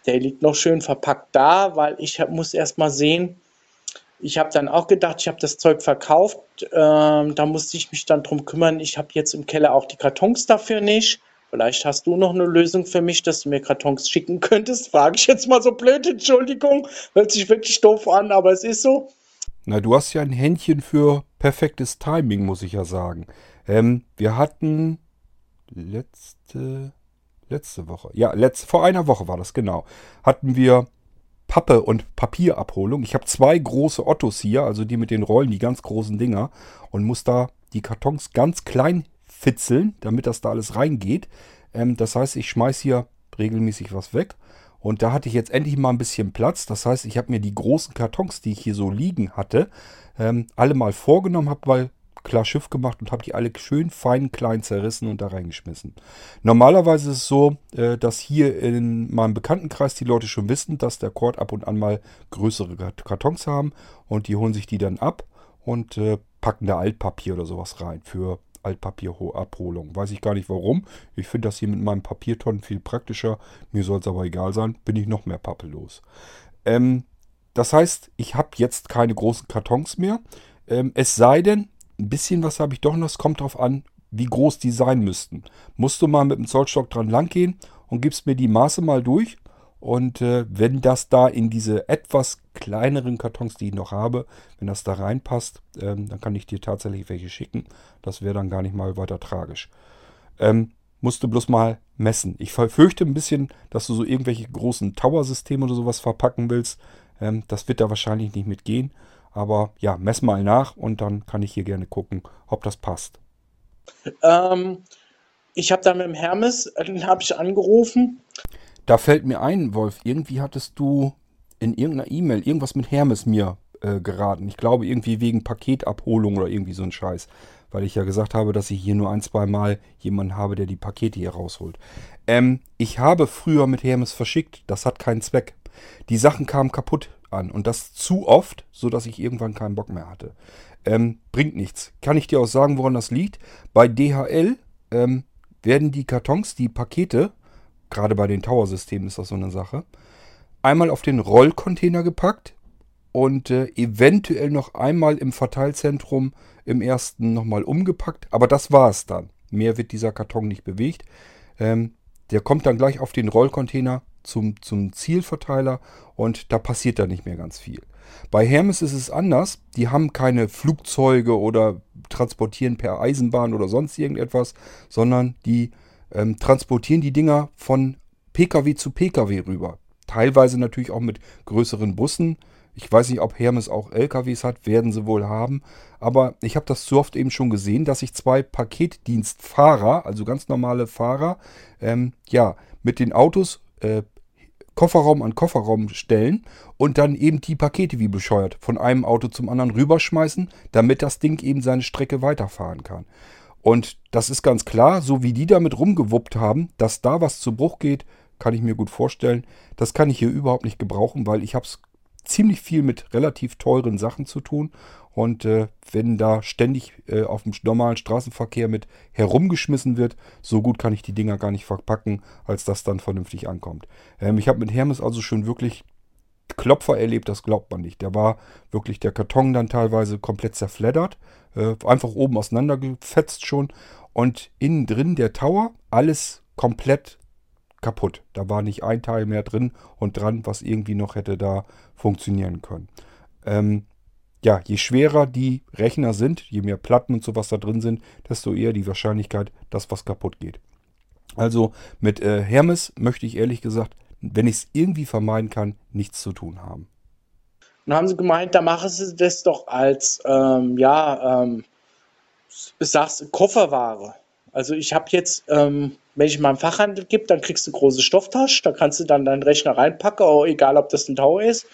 der liegt noch schön verpackt da, weil ich hab, muss erst mal sehen, ich habe dann auch gedacht, ich habe das Zeug verkauft, ähm, da musste ich mich dann drum kümmern. Ich habe jetzt im Keller auch die Kartons dafür nicht. Vielleicht hast du noch eine Lösung für mich, dass du mir Kartons schicken könntest. Frage ich jetzt mal so blöd, Entschuldigung. Hört sich wirklich doof an, aber es ist so. Na, du hast ja ein Händchen für perfektes Timing, muss ich ja sagen. Ähm, wir hatten letzte, letzte Woche, ja, letzt, vor einer Woche war das genau, hatten wir Pappe- und Papierabholung. Ich habe zwei große Ottos hier, also die mit den Rollen, die ganz großen Dinger, und muss da die Kartons ganz klein fitzeln, damit das da alles reingeht. Ähm, das heißt, ich schmeiße hier regelmäßig was weg. Und da hatte ich jetzt endlich mal ein bisschen Platz. Das heißt, ich habe mir die großen Kartons, die ich hier so liegen hatte, ähm, alle mal vorgenommen, habe mal klar Schiff gemacht und habe die alle schön fein klein zerrissen und da reingeschmissen. Normalerweise ist es so, äh, dass hier in meinem Bekanntenkreis die Leute schon wissen, dass der Kord ab und an mal größere Kartons haben und die holen sich die dann ab und äh, packen da Altpapier oder sowas rein für Altpapierabholung. Weiß ich gar nicht warum. Ich finde das hier mit meinem Papiertonnen viel praktischer. Mir soll es aber egal sein. Bin ich noch mehr pappellos. Ähm, das heißt, ich habe jetzt keine großen Kartons mehr. Ähm, es sei denn, ein bisschen was habe ich doch noch. Es kommt darauf an, wie groß die sein müssten. Musst du mal mit dem Zollstock dran lang gehen und gibst mir die Maße mal durch. Und äh, wenn das da in diese etwas kleineren Kartons, die ich noch habe, wenn das da reinpasst, ähm, dann kann ich dir tatsächlich welche schicken. Das wäre dann gar nicht mal weiter tragisch. Ähm, musst du bloß mal messen. Ich verfürchte ein bisschen, dass du so irgendwelche großen Tower-Systeme oder sowas verpacken willst. Ähm, das wird da wahrscheinlich nicht mitgehen. Aber ja, mess mal nach und dann kann ich hier gerne gucken, ob das passt. Ähm, ich habe da mit dem Hermes, den habe ich angerufen. Da fällt mir ein, Wolf, irgendwie hattest du in irgendeiner E-Mail irgendwas mit Hermes mir äh, geraten. Ich glaube irgendwie wegen Paketabholung oder irgendwie so ein Scheiß. Weil ich ja gesagt habe, dass ich hier nur ein, zwei Mal jemanden habe, der die Pakete hier rausholt. Ähm, ich habe früher mit Hermes verschickt. Das hat keinen Zweck. Die Sachen kamen kaputt an und das zu oft, sodass ich irgendwann keinen Bock mehr hatte. Ähm, bringt nichts. Kann ich dir auch sagen, woran das liegt? Bei DHL ähm, werden die Kartons, die Pakete, gerade bei den Tower-Systemen ist das so eine Sache, einmal auf den Rollcontainer gepackt und äh, eventuell noch einmal im Verteilzentrum im ersten nochmal umgepackt. Aber das war es dann. Mehr wird dieser Karton nicht bewegt. Ähm, der kommt dann gleich auf den Rollcontainer zum, zum Zielverteiler und da passiert dann nicht mehr ganz viel. Bei Hermes ist es anders. Die haben keine Flugzeuge oder transportieren per Eisenbahn oder sonst irgendetwas, sondern die ähm, transportieren die Dinger von Pkw zu Pkw rüber. Teilweise natürlich auch mit größeren Bussen. Ich weiß nicht, ob Hermes auch LKWs hat, werden sie wohl haben. Aber ich habe das zu oft eben schon gesehen, dass sich zwei Paketdienstfahrer, also ganz normale Fahrer, ähm, ja, mit den Autos äh, Kofferraum an Kofferraum stellen und dann eben die Pakete wie bescheuert von einem Auto zum anderen rüberschmeißen, damit das Ding eben seine Strecke weiterfahren kann. Und das ist ganz klar, so wie die damit rumgewuppt haben, dass da was zu Bruch geht, kann ich mir gut vorstellen. Das kann ich hier überhaupt nicht gebrauchen, weil ich habe es ziemlich viel mit relativ teuren Sachen zu tun. Und äh, wenn da ständig äh, auf dem normalen Straßenverkehr mit herumgeschmissen wird, so gut kann ich die Dinger gar nicht verpacken, als das dann vernünftig ankommt. Ähm, ich habe mit Hermes also schon wirklich Klopfer erlebt, das glaubt man nicht. Der war wirklich der Karton dann teilweise komplett zerfleddert, äh, einfach oben auseinandergefetzt schon und innen drin der Tower, alles komplett kaputt. Da war nicht ein Teil mehr drin und dran, was irgendwie noch hätte da funktionieren können. Ähm, ja, je schwerer die Rechner sind, je mehr Platten und sowas da drin sind, desto eher die Wahrscheinlichkeit, dass was kaputt geht. Also mit äh, Hermes möchte ich ehrlich gesagt, wenn ich es irgendwie vermeiden kann, nichts zu tun haben. Dann haben sie gemeint, da machen sie das doch als, ähm, ja, ähm, sagst Kofferware. Also ich habe jetzt, ähm, wenn ich mal im Fachhandel gebe, dann kriegst du große Stofftasche, da kannst du dann deinen Rechner reinpacken, auch egal ob das ein Tau ist,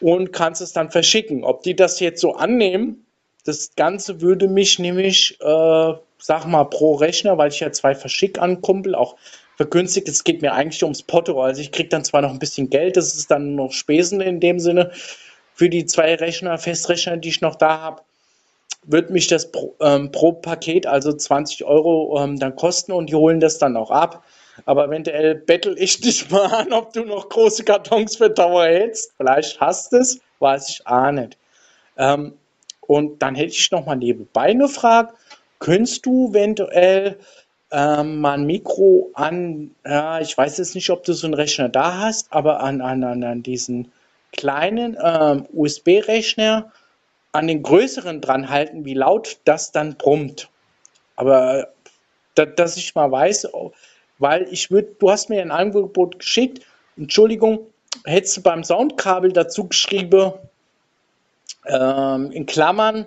und kannst es dann verschicken. Ob die das jetzt so annehmen, das Ganze würde mich nämlich, äh, sag mal, pro Rechner, weil ich ja zwei verschicke an Kumpel, auch vergünstigt. Es geht mir eigentlich ums Potto. Also ich kriege dann zwar noch ein bisschen Geld, das ist dann noch Spesen in dem Sinne für die zwei Rechner, Festrechner, die ich noch da habe wird mich das pro, ähm, pro Paket, also 20 Euro, ähm, dann kosten und die holen das dann auch ab. Aber eventuell bettel ich dich mal an, ob du noch große Kartons für Dauer hältst. Vielleicht hast es, weiß ich auch nicht. Ähm, und dann hätte ich noch mal nebenbei eine Frage. Könntest du eventuell ähm, mal ein Mikro an, ja, ich weiß jetzt nicht, ob du so einen Rechner da hast, aber an, an, an, an diesen kleinen ähm, USB-Rechner an den größeren dran halten, wie laut das dann brummt. Aber da, dass ich mal weiß, weil ich würde, du hast mir ein Angebot geschickt, Entschuldigung, hättest du beim Soundkabel dazu geschrieben, ähm, in Klammern,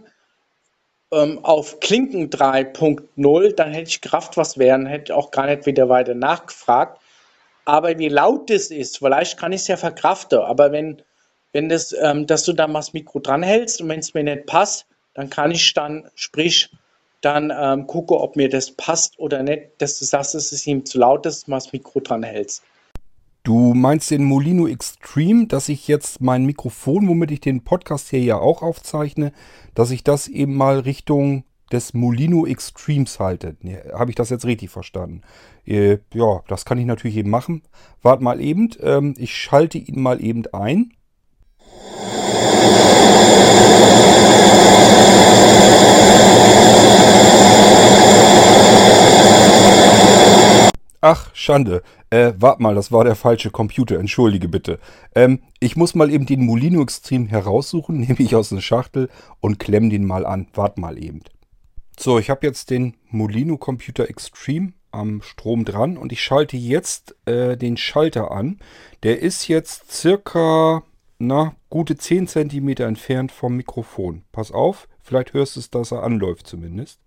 ähm, auf Klinken 3.0, dann hätte ich Kraft was wären, hätte auch gar nicht wieder weiter nachgefragt. Aber wie laut das ist, vielleicht kann ich es ja verkraften, aber wenn wenn das, ähm, dass du da mal das Mikro dranhältst und wenn es mir nicht passt, dann kann ich dann, sprich, dann ähm, gucke, ob mir das passt oder nicht, dass du sagst, es ist ihm zu laut, dass du mal das Mikro dranhältst. Du meinst den Molino Extreme, dass ich jetzt mein Mikrofon, womit ich den Podcast hier ja auch aufzeichne, dass ich das eben mal Richtung des Molino Extremes halte. Nee, Habe ich das jetzt richtig verstanden? Äh, ja, das kann ich natürlich eben machen. Wart mal eben, ähm, ich schalte ihn mal eben ein. Ach, Schande. Äh, wart mal, das war der falsche Computer. Entschuldige bitte. Ähm, ich muss mal eben den Molino Extreme heraussuchen, nehme ich aus einer Schachtel und klemm den mal an. Wart mal eben. So, ich habe jetzt den Molino Computer Extreme am Strom dran und ich schalte jetzt äh, den Schalter an. Der ist jetzt circa na, gute 10 cm entfernt vom Mikrofon. Pass auf, vielleicht hörst du es, dass er anläuft zumindest.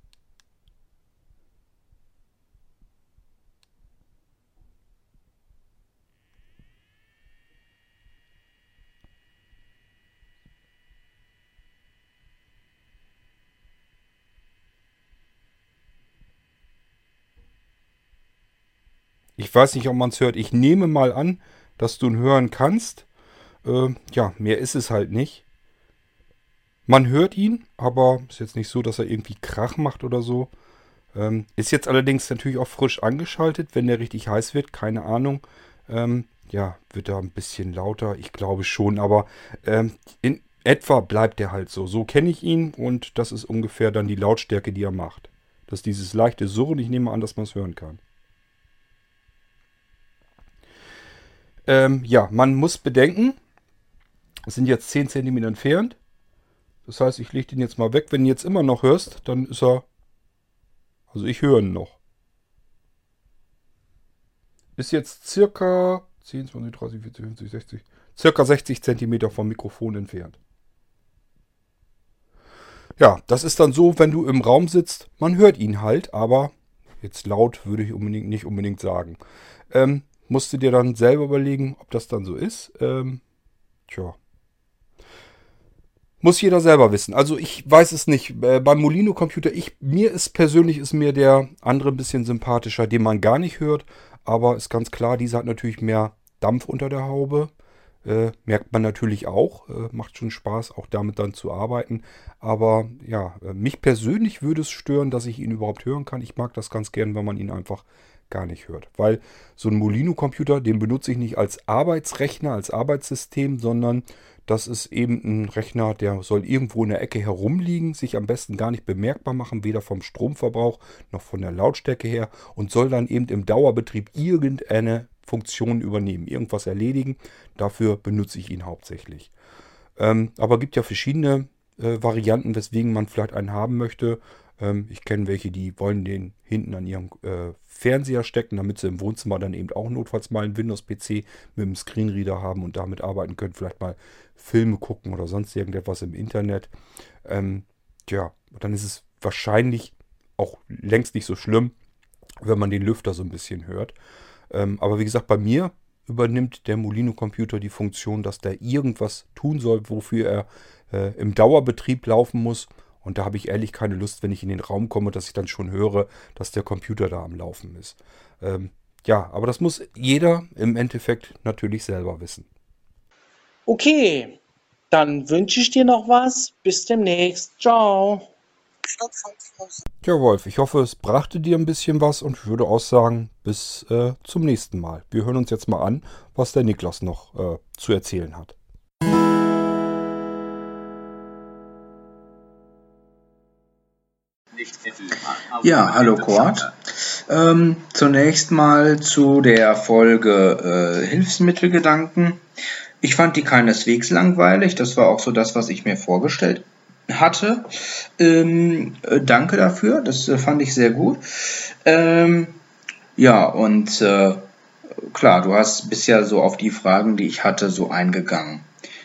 Ich weiß nicht, ob man es hört. Ich nehme mal an, dass du ihn hören kannst. Äh, ja, mehr ist es halt nicht. Man hört ihn, aber ist jetzt nicht so, dass er irgendwie Krach macht oder so. Ähm, ist jetzt allerdings natürlich auch frisch angeschaltet, wenn der richtig heiß wird, keine Ahnung. Ähm, ja, wird er ein bisschen lauter, ich glaube schon, aber ähm, in etwa bleibt er halt so. So kenne ich ihn und das ist ungefähr dann die Lautstärke, die er macht. Das ist dieses leichte Surren, ich nehme an, dass man es hören kann. Ähm, ja, man muss bedenken, sind jetzt 10 cm entfernt. Das heißt, ich lege den jetzt mal weg. Wenn du jetzt immer noch hörst, dann ist er... Also ich höre ihn noch. Ist jetzt circa 10, 20, 30, 40, 50, 60... Circa 60 cm vom Mikrofon entfernt. Ja, das ist dann so, wenn du im Raum sitzt, man hört ihn halt, aber jetzt laut würde ich unbedingt nicht unbedingt sagen. Ähm, musst du dir dann selber überlegen, ob das dann so ist. Ähm, tja, muss jeder selber wissen. Also ich weiß es nicht. Äh, beim Molino Computer, ich, mir ist persönlich ist mir der andere ein bisschen sympathischer, den man gar nicht hört. Aber ist ganz klar, dieser hat natürlich mehr Dampf unter der Haube. Äh, merkt man natürlich auch. Äh, macht schon Spaß, auch damit dann zu arbeiten. Aber ja, äh, mich persönlich würde es stören, dass ich ihn überhaupt hören kann. Ich mag das ganz gern, wenn man ihn einfach gar nicht hört. Weil so ein Molino-Computer, den benutze ich nicht als Arbeitsrechner, als Arbeitssystem, sondern das ist eben ein Rechner, der soll irgendwo in der Ecke herumliegen, sich am besten gar nicht bemerkbar machen, weder vom Stromverbrauch noch von der Lautstärke her und soll dann eben im Dauerbetrieb irgendeine Funktion übernehmen, irgendwas erledigen. Dafür benutze ich ihn hauptsächlich. Ähm, aber gibt ja verschiedene äh, Varianten, weswegen man vielleicht einen haben möchte. Ähm, ich kenne welche, die wollen den hinten an ihrem äh, Fernseher stecken, damit sie im Wohnzimmer dann eben auch notfalls mal einen Windows-PC mit einem Screenreader haben und damit arbeiten können. Vielleicht mal Filme gucken oder sonst irgendetwas im Internet. Ähm, tja, dann ist es wahrscheinlich auch längst nicht so schlimm, wenn man den Lüfter so ein bisschen hört. Ähm, aber wie gesagt, bei mir übernimmt der Molino-Computer die Funktion, dass der irgendwas tun soll, wofür er äh, im Dauerbetrieb laufen muss. Und da habe ich ehrlich keine Lust, wenn ich in den Raum komme, dass ich dann schon höre, dass der Computer da am Laufen ist. Ähm, ja, aber das muss jeder im Endeffekt natürlich selber wissen. Okay, dann wünsche ich dir noch was. Bis demnächst. Ciao. Ja, Wolf, ich hoffe, es brachte dir ein bisschen was und ich würde auch sagen, bis äh, zum nächsten Mal. Wir hören uns jetzt mal an, was der Niklas noch äh, zu erzählen hat. Ja, hallo Kurt. Ähm, zunächst mal zu der Folge äh, Hilfsmittelgedanken. Ich fand die keineswegs langweilig. Das war auch so das, was ich mir vorgestellt hatte. Ähm, äh, danke dafür, das äh, fand ich sehr gut. Ähm, ja, und äh, klar, du hast bisher so auf die Fragen, die ich hatte, so eingegangen.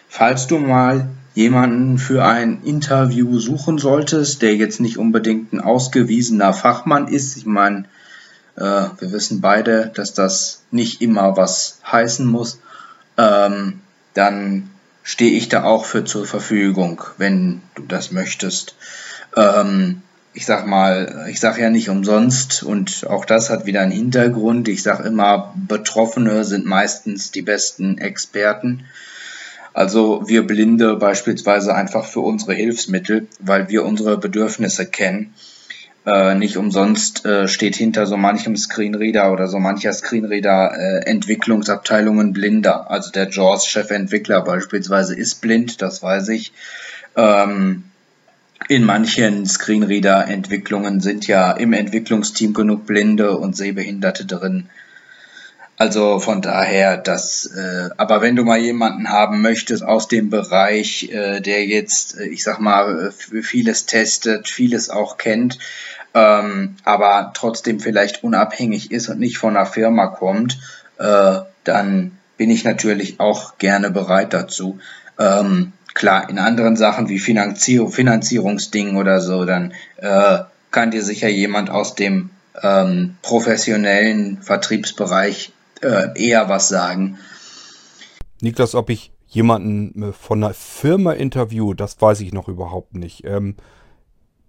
Falls du mal jemanden für ein Interview suchen solltest, der jetzt nicht unbedingt ein ausgewiesener Fachmann ist, ich meine, äh, wir wissen beide, dass das nicht immer was heißen muss, ähm, dann stehe ich da auch für zur Verfügung, wenn du das möchtest. Ähm, ich sag mal, ich sag ja nicht umsonst und auch das hat wieder einen Hintergrund. Ich sag immer, Betroffene sind meistens die besten Experten. Also wir Blinde beispielsweise einfach für unsere Hilfsmittel, weil wir unsere Bedürfnisse kennen. Äh, nicht umsonst äh, steht hinter so manchem Screenreader oder so mancher Screenreader äh, Entwicklungsabteilungen blinder. Also der JAWS-Chefentwickler beispielsweise ist blind, das weiß ich. Ähm, in manchen Screenreader-Entwicklungen sind ja im Entwicklungsteam genug Blinde und Sehbehinderte drin. Also von daher, das, äh, aber wenn du mal jemanden haben möchtest aus dem Bereich, äh, der jetzt, äh, ich sag mal, vieles testet, vieles auch kennt, ähm, aber trotzdem vielleicht unabhängig ist und nicht von einer Firma kommt, äh, dann bin ich natürlich auch gerne bereit dazu. Ähm, klar, in anderen Sachen wie Finanzierung, Finanzierungsdingen oder so, dann äh, kann dir sicher jemand aus dem ähm, professionellen Vertriebsbereich äh, eher was sagen. Niklas, ob ich jemanden äh, von einer Firma interview, das weiß ich noch überhaupt nicht. Ähm,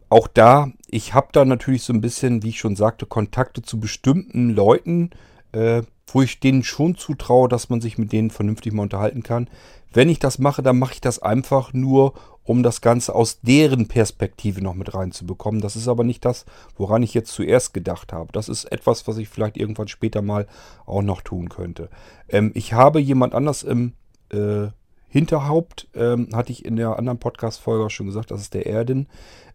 auch da, ich habe da natürlich so ein bisschen, wie ich schon sagte, Kontakte zu bestimmten Leuten, äh, wo ich denen schon zutraue, dass man sich mit denen vernünftig mal unterhalten kann. Wenn ich das mache, dann mache ich das einfach nur, um das Ganze aus deren Perspektive noch mit reinzubekommen. Das ist aber nicht das, woran ich jetzt zuerst gedacht habe. Das ist etwas, was ich vielleicht irgendwann später mal auch noch tun könnte. Ähm, ich habe jemand anders im äh, Hinterhaupt, ähm, hatte ich in der anderen Podcast-Folge schon gesagt, das ist der Erdin.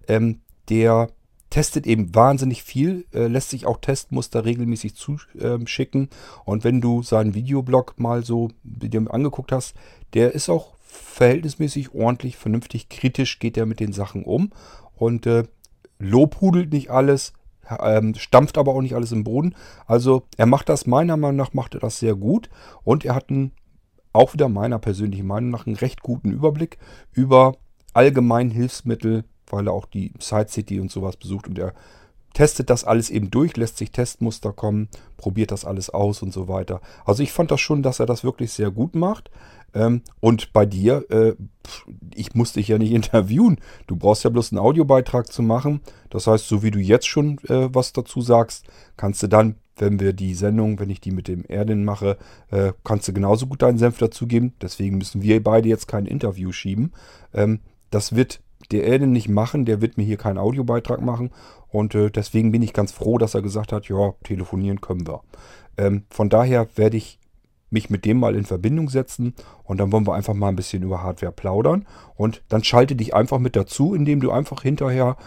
Ähm, der testet eben wahnsinnig viel, äh, lässt sich auch Testmuster regelmäßig zuschicken. Und wenn du seinen Videoblog mal so dir angeguckt hast, der ist auch verhältnismäßig ordentlich, vernünftig, kritisch geht er mit den Sachen um und äh, lobhudelt nicht alles, ähm, stampft aber auch nicht alles im Boden. Also er macht das, meiner Meinung nach macht er das sehr gut und er hat einen, auch wieder meiner persönlichen Meinung nach einen recht guten Überblick über allgemein Hilfsmittel, weil er auch die Side City und sowas besucht und er testet das alles eben durch, lässt sich Testmuster kommen, probiert das alles aus und so weiter. Also ich fand das schon, dass er das wirklich sehr gut macht. Ähm, und bei dir, äh, ich muss dich ja nicht interviewen. Du brauchst ja bloß einen Audiobeitrag zu machen. Das heißt, so wie du jetzt schon äh, was dazu sagst, kannst du dann, wenn wir die Sendung, wenn ich die mit dem Erdin mache, äh, kannst du genauso gut deinen Senf dazugeben. Deswegen müssen wir beide jetzt kein Interview schieben. Ähm, das wird der Erdin nicht machen, der wird mir hier keinen Audiobeitrag machen. Und äh, deswegen bin ich ganz froh, dass er gesagt hat, ja, telefonieren können wir. Ähm, von daher werde ich mich mit dem mal in Verbindung setzen und dann wollen wir einfach mal ein bisschen über Hardware plaudern und dann schalte dich einfach mit dazu, indem du einfach hinterher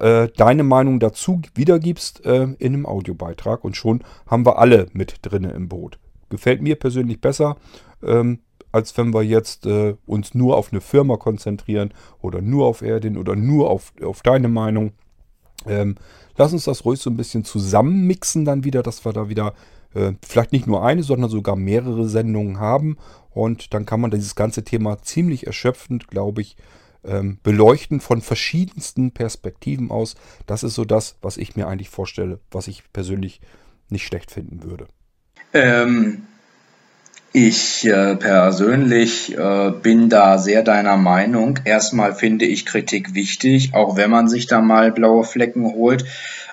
äh, deine Meinung dazu wiedergibst äh, in einem Audiobeitrag und schon haben wir alle mit drinne im Boot. Gefällt mir persönlich besser, ähm, als wenn wir jetzt äh, uns nur auf eine Firma konzentrieren oder nur auf Erdin oder nur auf, auf deine Meinung. Ähm, lass uns das ruhig so ein bisschen zusammenmixen dann wieder, dass wir da wieder äh, vielleicht nicht nur eine, sondern sogar mehrere Sendungen haben. Und dann kann man dieses ganze Thema ziemlich erschöpfend, glaube ich, ähm, beleuchten von verschiedensten Perspektiven aus. Das ist so das, was ich mir eigentlich vorstelle, was ich persönlich nicht schlecht finden würde. Ähm, ich äh, persönlich äh, bin da sehr deiner Meinung. Erstmal finde ich Kritik wichtig, auch wenn man sich da mal blaue Flecken holt,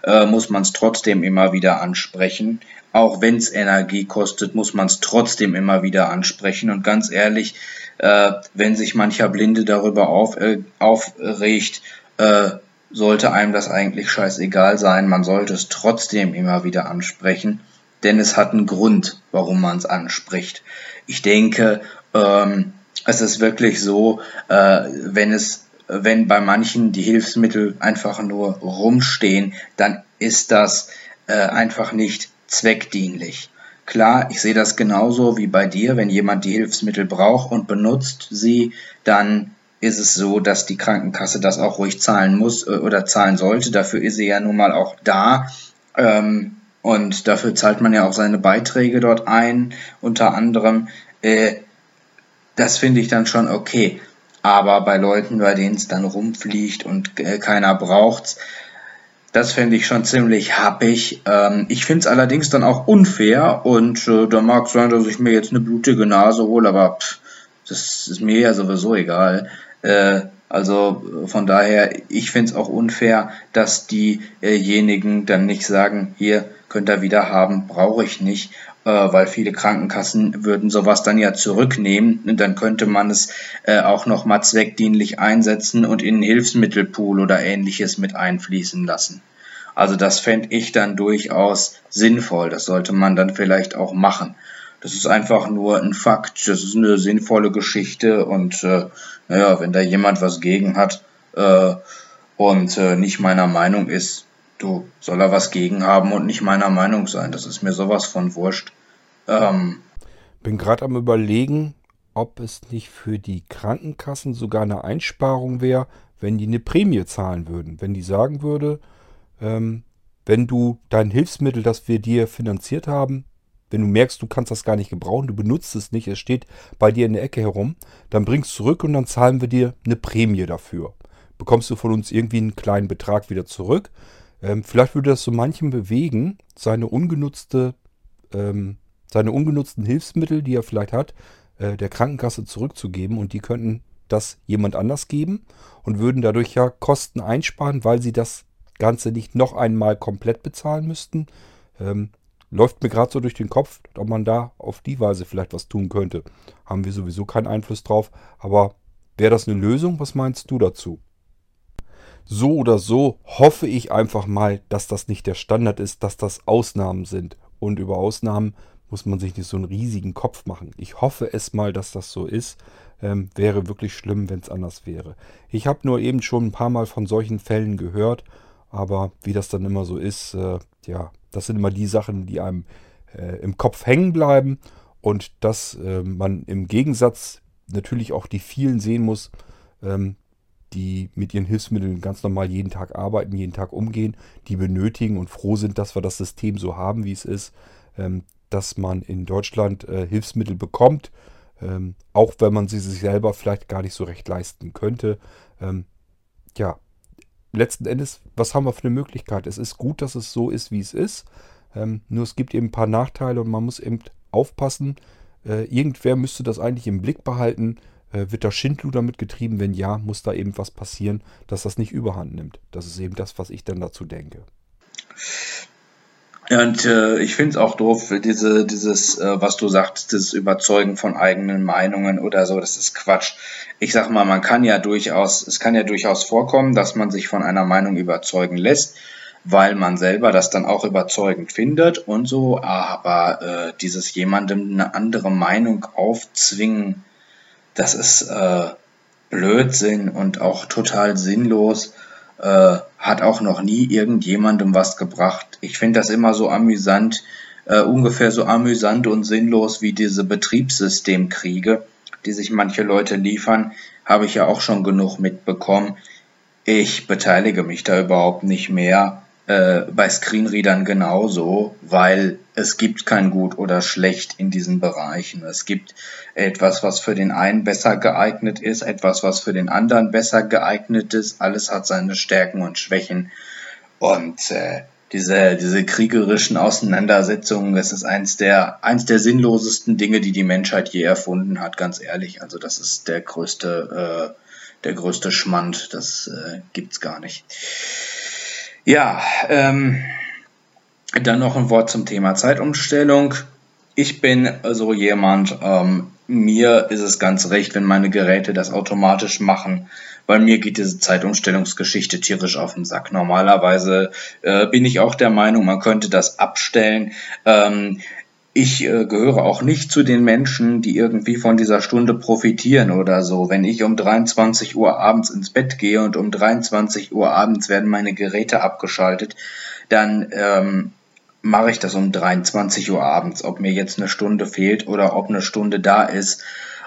äh, muss man es trotzdem immer wieder ansprechen. Auch wenn es Energie kostet, muss man es trotzdem immer wieder ansprechen. Und ganz ehrlich, äh, wenn sich mancher Blinde darüber auf, äh, aufregt, äh, sollte einem das eigentlich scheißegal sein. Man sollte es trotzdem immer wieder ansprechen, denn es hat einen Grund, warum man es anspricht. Ich denke, ähm, es ist wirklich so, äh, wenn es, wenn bei manchen die Hilfsmittel einfach nur rumstehen, dann ist das äh, einfach nicht zweckdienlich. Klar, ich sehe das genauso wie bei dir. Wenn jemand die Hilfsmittel braucht und benutzt sie, dann ist es so, dass die Krankenkasse das auch ruhig zahlen muss äh, oder zahlen sollte. Dafür ist sie ja nun mal auch da. Ähm, und dafür zahlt man ja auch seine Beiträge dort ein, unter anderem. Äh, das finde ich dann schon okay. Aber bei Leuten, bei denen es dann rumfliegt und äh, keiner braucht's, das fände ich schon ziemlich happig. Ähm, ich finde es allerdings dann auch unfair und äh, da mag sein, dass ich mir jetzt eine blutige Nase hole, aber pff, das ist mir ja sowieso egal. Äh, also von daher, ich finde es auch unfair, dass diejenigen dann nicht sagen, hier könnt ihr wieder haben, brauche ich nicht, äh, weil viele Krankenkassen würden sowas dann ja zurücknehmen und dann könnte man es äh, auch nochmal zweckdienlich einsetzen und in einen Hilfsmittelpool oder ähnliches mit einfließen lassen. Also das fände ich dann durchaus sinnvoll. Das sollte man dann vielleicht auch machen. Das ist einfach nur ein Fakt. Das ist eine sinnvolle Geschichte und äh, naja, wenn da jemand was gegen hat äh, und äh, nicht meiner Meinung ist, du soll er was gegen haben und nicht meiner Meinung sein. Das ist mir sowas von wurscht. Ähm, Bin gerade am überlegen, ob es nicht für die Krankenkassen sogar eine Einsparung wäre, wenn die eine Prämie zahlen würden. Wenn die sagen würde, ähm, wenn du dein Hilfsmittel, das wir dir finanziert haben, wenn du merkst, du kannst das gar nicht gebrauchen, du benutzt es nicht, es steht bei dir in der Ecke herum, dann bringst du zurück und dann zahlen wir dir eine Prämie dafür. Bekommst du von uns irgendwie einen kleinen Betrag wieder zurück. Ähm, vielleicht würde das so manchem bewegen, seine ungenutzte, ähm, seine ungenutzten Hilfsmittel, die er vielleicht hat, äh, der Krankenkasse zurückzugeben und die könnten das jemand anders geben und würden dadurch ja Kosten einsparen, weil sie das Ganze nicht noch einmal komplett bezahlen müssten. Ähm, läuft mir gerade so durch den Kopf, ob man da auf die Weise vielleicht was tun könnte. Haben wir sowieso keinen Einfluss drauf, aber wäre das eine Lösung? Was meinst du dazu? So oder so hoffe ich einfach mal, dass das nicht der Standard ist, dass das Ausnahmen sind. Und über Ausnahmen muss man sich nicht so einen riesigen Kopf machen. Ich hoffe es mal, dass das so ist. Ähm, wäre wirklich schlimm, wenn es anders wäre. Ich habe nur eben schon ein paar Mal von solchen Fällen gehört, aber wie das dann immer so ist, äh, ja, das sind immer die Sachen, die einem äh, im Kopf hängen bleiben und dass äh, man im Gegensatz natürlich auch die vielen sehen muss, ähm, die mit ihren Hilfsmitteln ganz normal jeden Tag arbeiten, jeden Tag umgehen, die benötigen und froh sind, dass wir das System so haben, wie es ist, ähm, dass man in Deutschland äh, Hilfsmittel bekommt, ähm, auch wenn man sie sich selber vielleicht gar nicht so recht leisten könnte. Ähm, ja, letzten Endes, was haben wir für eine Möglichkeit? Es ist gut, dass es so ist, wie es ist. Ähm, nur es gibt eben ein paar Nachteile und man muss eben aufpassen. Äh, irgendwer müsste das eigentlich im Blick behalten. Äh, wird da Schindluder damit getrieben? Wenn ja, muss da eben was passieren, dass das nicht überhand nimmt. Das ist eben das, was ich dann dazu denke. Und äh, ich finde es auch doof, diese, dieses, äh, was du sagst, das Überzeugen von eigenen Meinungen oder so, das ist Quatsch. Ich sag mal, man kann ja durchaus, es kann ja durchaus vorkommen, dass man sich von einer Meinung überzeugen lässt, weil man selber das dann auch überzeugend findet und so, aber äh, dieses jemandem eine andere Meinung aufzwingen, das ist äh, Blödsinn und auch total sinnlos äh, hat auch noch nie irgendjemandem was gebracht. Ich finde das immer so amüsant, äh, ungefähr so amüsant und sinnlos wie diese Betriebssystemkriege, die sich manche Leute liefern, habe ich ja auch schon genug mitbekommen. Ich beteilige mich da überhaupt nicht mehr. Äh, bei Screenreadern genauso, weil es gibt kein Gut oder Schlecht in diesen Bereichen. Es gibt etwas, was für den einen besser geeignet ist, etwas, was für den anderen besser geeignet ist. Alles hat seine Stärken und Schwächen. Und äh, diese, diese kriegerischen Auseinandersetzungen, das ist eins der, eins der sinnlosesten Dinge, die die Menschheit je erfunden hat, ganz ehrlich. Also das ist der größte, äh, der größte Schmand. Das äh, gibt's gar nicht. Ja, ähm, dann noch ein Wort zum Thema Zeitumstellung. Ich bin so jemand, ähm, mir ist es ganz recht, wenn meine Geräte das automatisch machen, weil mir geht diese Zeitumstellungsgeschichte tierisch auf den Sack. Normalerweise äh, bin ich auch der Meinung, man könnte das abstellen. Ähm, ich äh, gehöre auch nicht zu den Menschen, die irgendwie von dieser Stunde profitieren oder so. Wenn ich um 23 Uhr abends ins Bett gehe und um 23 Uhr abends werden meine Geräte abgeschaltet, dann ähm, mache ich das um 23 Uhr abends, ob mir jetzt eine Stunde fehlt oder ob eine Stunde da ist.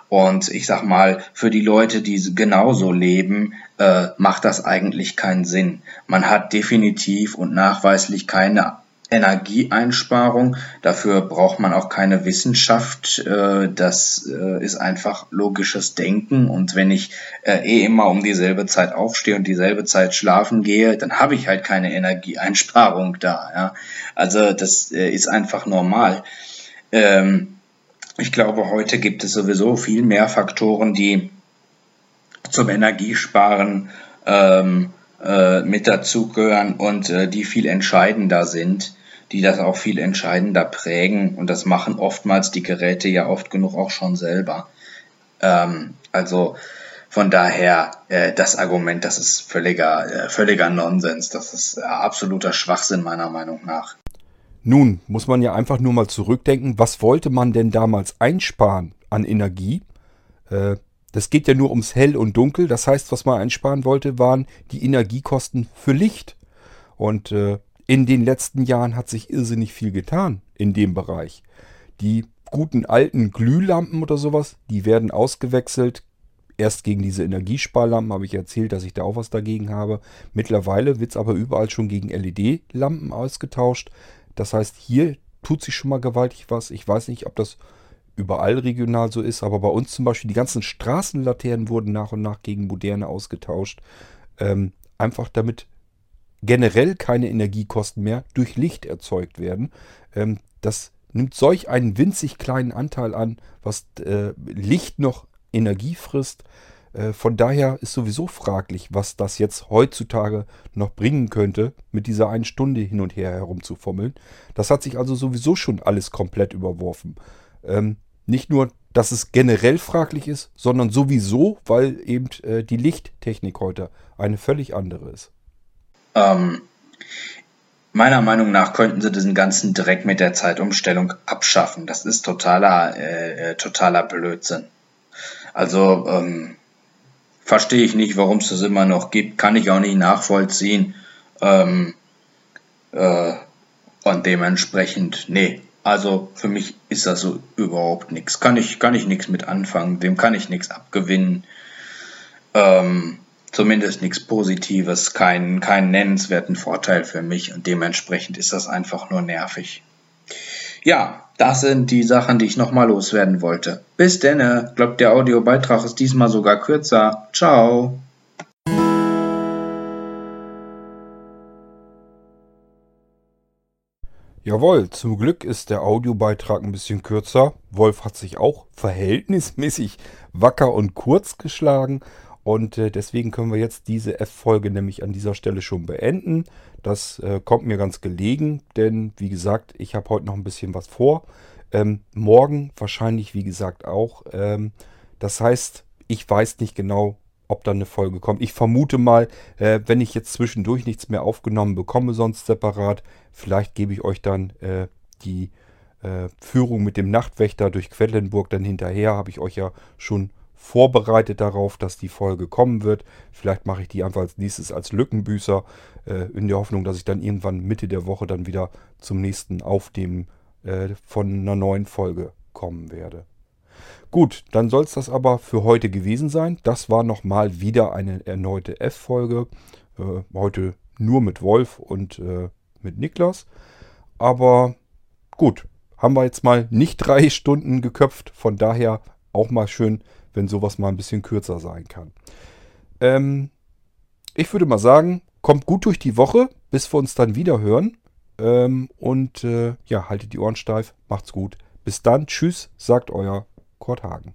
Und ich sag mal, für die Leute, die genauso leben, äh, macht das eigentlich keinen Sinn. Man hat definitiv und nachweislich keine Energieeinsparung. Dafür braucht man auch keine Wissenschaft. Äh, das äh, ist einfach logisches Denken. Und wenn ich äh, eh immer um dieselbe Zeit aufstehe und dieselbe Zeit schlafen gehe, dann habe ich halt keine Energieeinsparung da. Also das ist einfach normal. Ähm, ich glaube, heute gibt es sowieso viel mehr Faktoren, die zum Energiesparen ähm, mit dazugehören und die viel entscheidender sind die das auch viel entscheidender prägen. Und das machen oftmals die Geräte ja oft genug auch schon selber. Ähm, also von daher, äh, das Argument, das ist völliger, äh, völliger Nonsens. Das ist äh, absoluter Schwachsinn meiner Meinung nach. Nun muss man ja einfach nur mal zurückdenken, was wollte man denn damals einsparen an Energie? Äh, das geht ja nur ums Hell und Dunkel. Das heißt, was man einsparen wollte, waren die Energiekosten für Licht. Und äh, in den letzten Jahren hat sich irrsinnig viel getan in dem Bereich. Die guten alten Glühlampen oder sowas, die werden ausgewechselt. Erst gegen diese Energiesparlampen habe ich erzählt, dass ich da auch was dagegen habe. Mittlerweile wird es aber überall schon gegen LED-Lampen ausgetauscht. Das heißt, hier tut sich schon mal gewaltig was. Ich weiß nicht, ob das überall regional so ist, aber bei uns zum Beispiel die ganzen Straßenlaternen wurden nach und nach gegen moderne ausgetauscht. Ähm, einfach damit generell keine Energiekosten mehr durch Licht erzeugt werden. Ähm, das nimmt solch einen winzig kleinen Anteil an, was äh, Licht noch Energie frisst. Äh, von daher ist sowieso fraglich, was das jetzt heutzutage noch bringen könnte, mit dieser einen Stunde hin und her herumzufummeln. Das hat sich also sowieso schon alles komplett überworfen. Ähm, nicht nur, dass es generell fraglich ist, sondern sowieso, weil eben äh, die Lichttechnik heute eine völlig andere ist. Ähm, meiner Meinung nach könnten sie diesen ganzen Dreck mit der Zeitumstellung abschaffen. Das ist totaler, äh, äh, totaler Blödsinn. Also ähm, verstehe ich nicht, warum es das immer noch gibt, kann ich auch nicht nachvollziehen. Ähm, äh, und dementsprechend, nee, also für mich ist das so überhaupt nichts. Kann ich, kann ich nichts mit anfangen, dem kann ich nichts abgewinnen. Ähm, zumindest nichts Positives, keinen, keinen nennenswerten Vorteil für mich und dementsprechend ist das einfach nur nervig. Ja, das sind die Sachen, die ich nochmal loswerden wollte. Bis denne. Glaubt, der Audiobeitrag ist diesmal sogar kürzer. Ciao. Jawohl, zum Glück ist der Audiobeitrag ein bisschen kürzer. Wolf hat sich auch verhältnismäßig wacker und kurz geschlagen und äh, deswegen können wir jetzt diese F-Folge nämlich an dieser Stelle schon beenden. Das äh, kommt mir ganz gelegen, denn wie gesagt, ich habe heute noch ein bisschen was vor. Ähm, morgen wahrscheinlich, wie gesagt, auch. Ähm, das heißt, ich weiß nicht genau, ob dann eine Folge kommt. Ich vermute mal, äh, wenn ich jetzt zwischendurch nichts mehr aufgenommen bekomme, sonst separat, vielleicht gebe ich euch dann äh, die äh, Führung mit dem Nachtwächter durch Quedlinburg dann hinterher. Habe ich euch ja schon vorbereitet darauf, dass die Folge kommen wird. Vielleicht mache ich die einfach als nächstes als Lückenbüßer, äh, in der Hoffnung, dass ich dann irgendwann Mitte der Woche dann wieder zum nächsten Aufnehmen äh, von einer neuen Folge kommen werde. Gut, dann soll es das aber für heute gewesen sein. Das war nochmal wieder eine erneute F-Folge. Äh, heute nur mit Wolf und äh, mit Niklas. Aber gut, haben wir jetzt mal nicht drei Stunden geköpft. Von daher auch mal schön, wenn sowas mal ein bisschen kürzer sein kann. Ähm, ich würde mal sagen, kommt gut durch die Woche, bis wir uns dann wieder hören. Ähm, und äh, ja, haltet die Ohren steif, macht's gut. Bis dann, tschüss, sagt euer Kurt Hagen.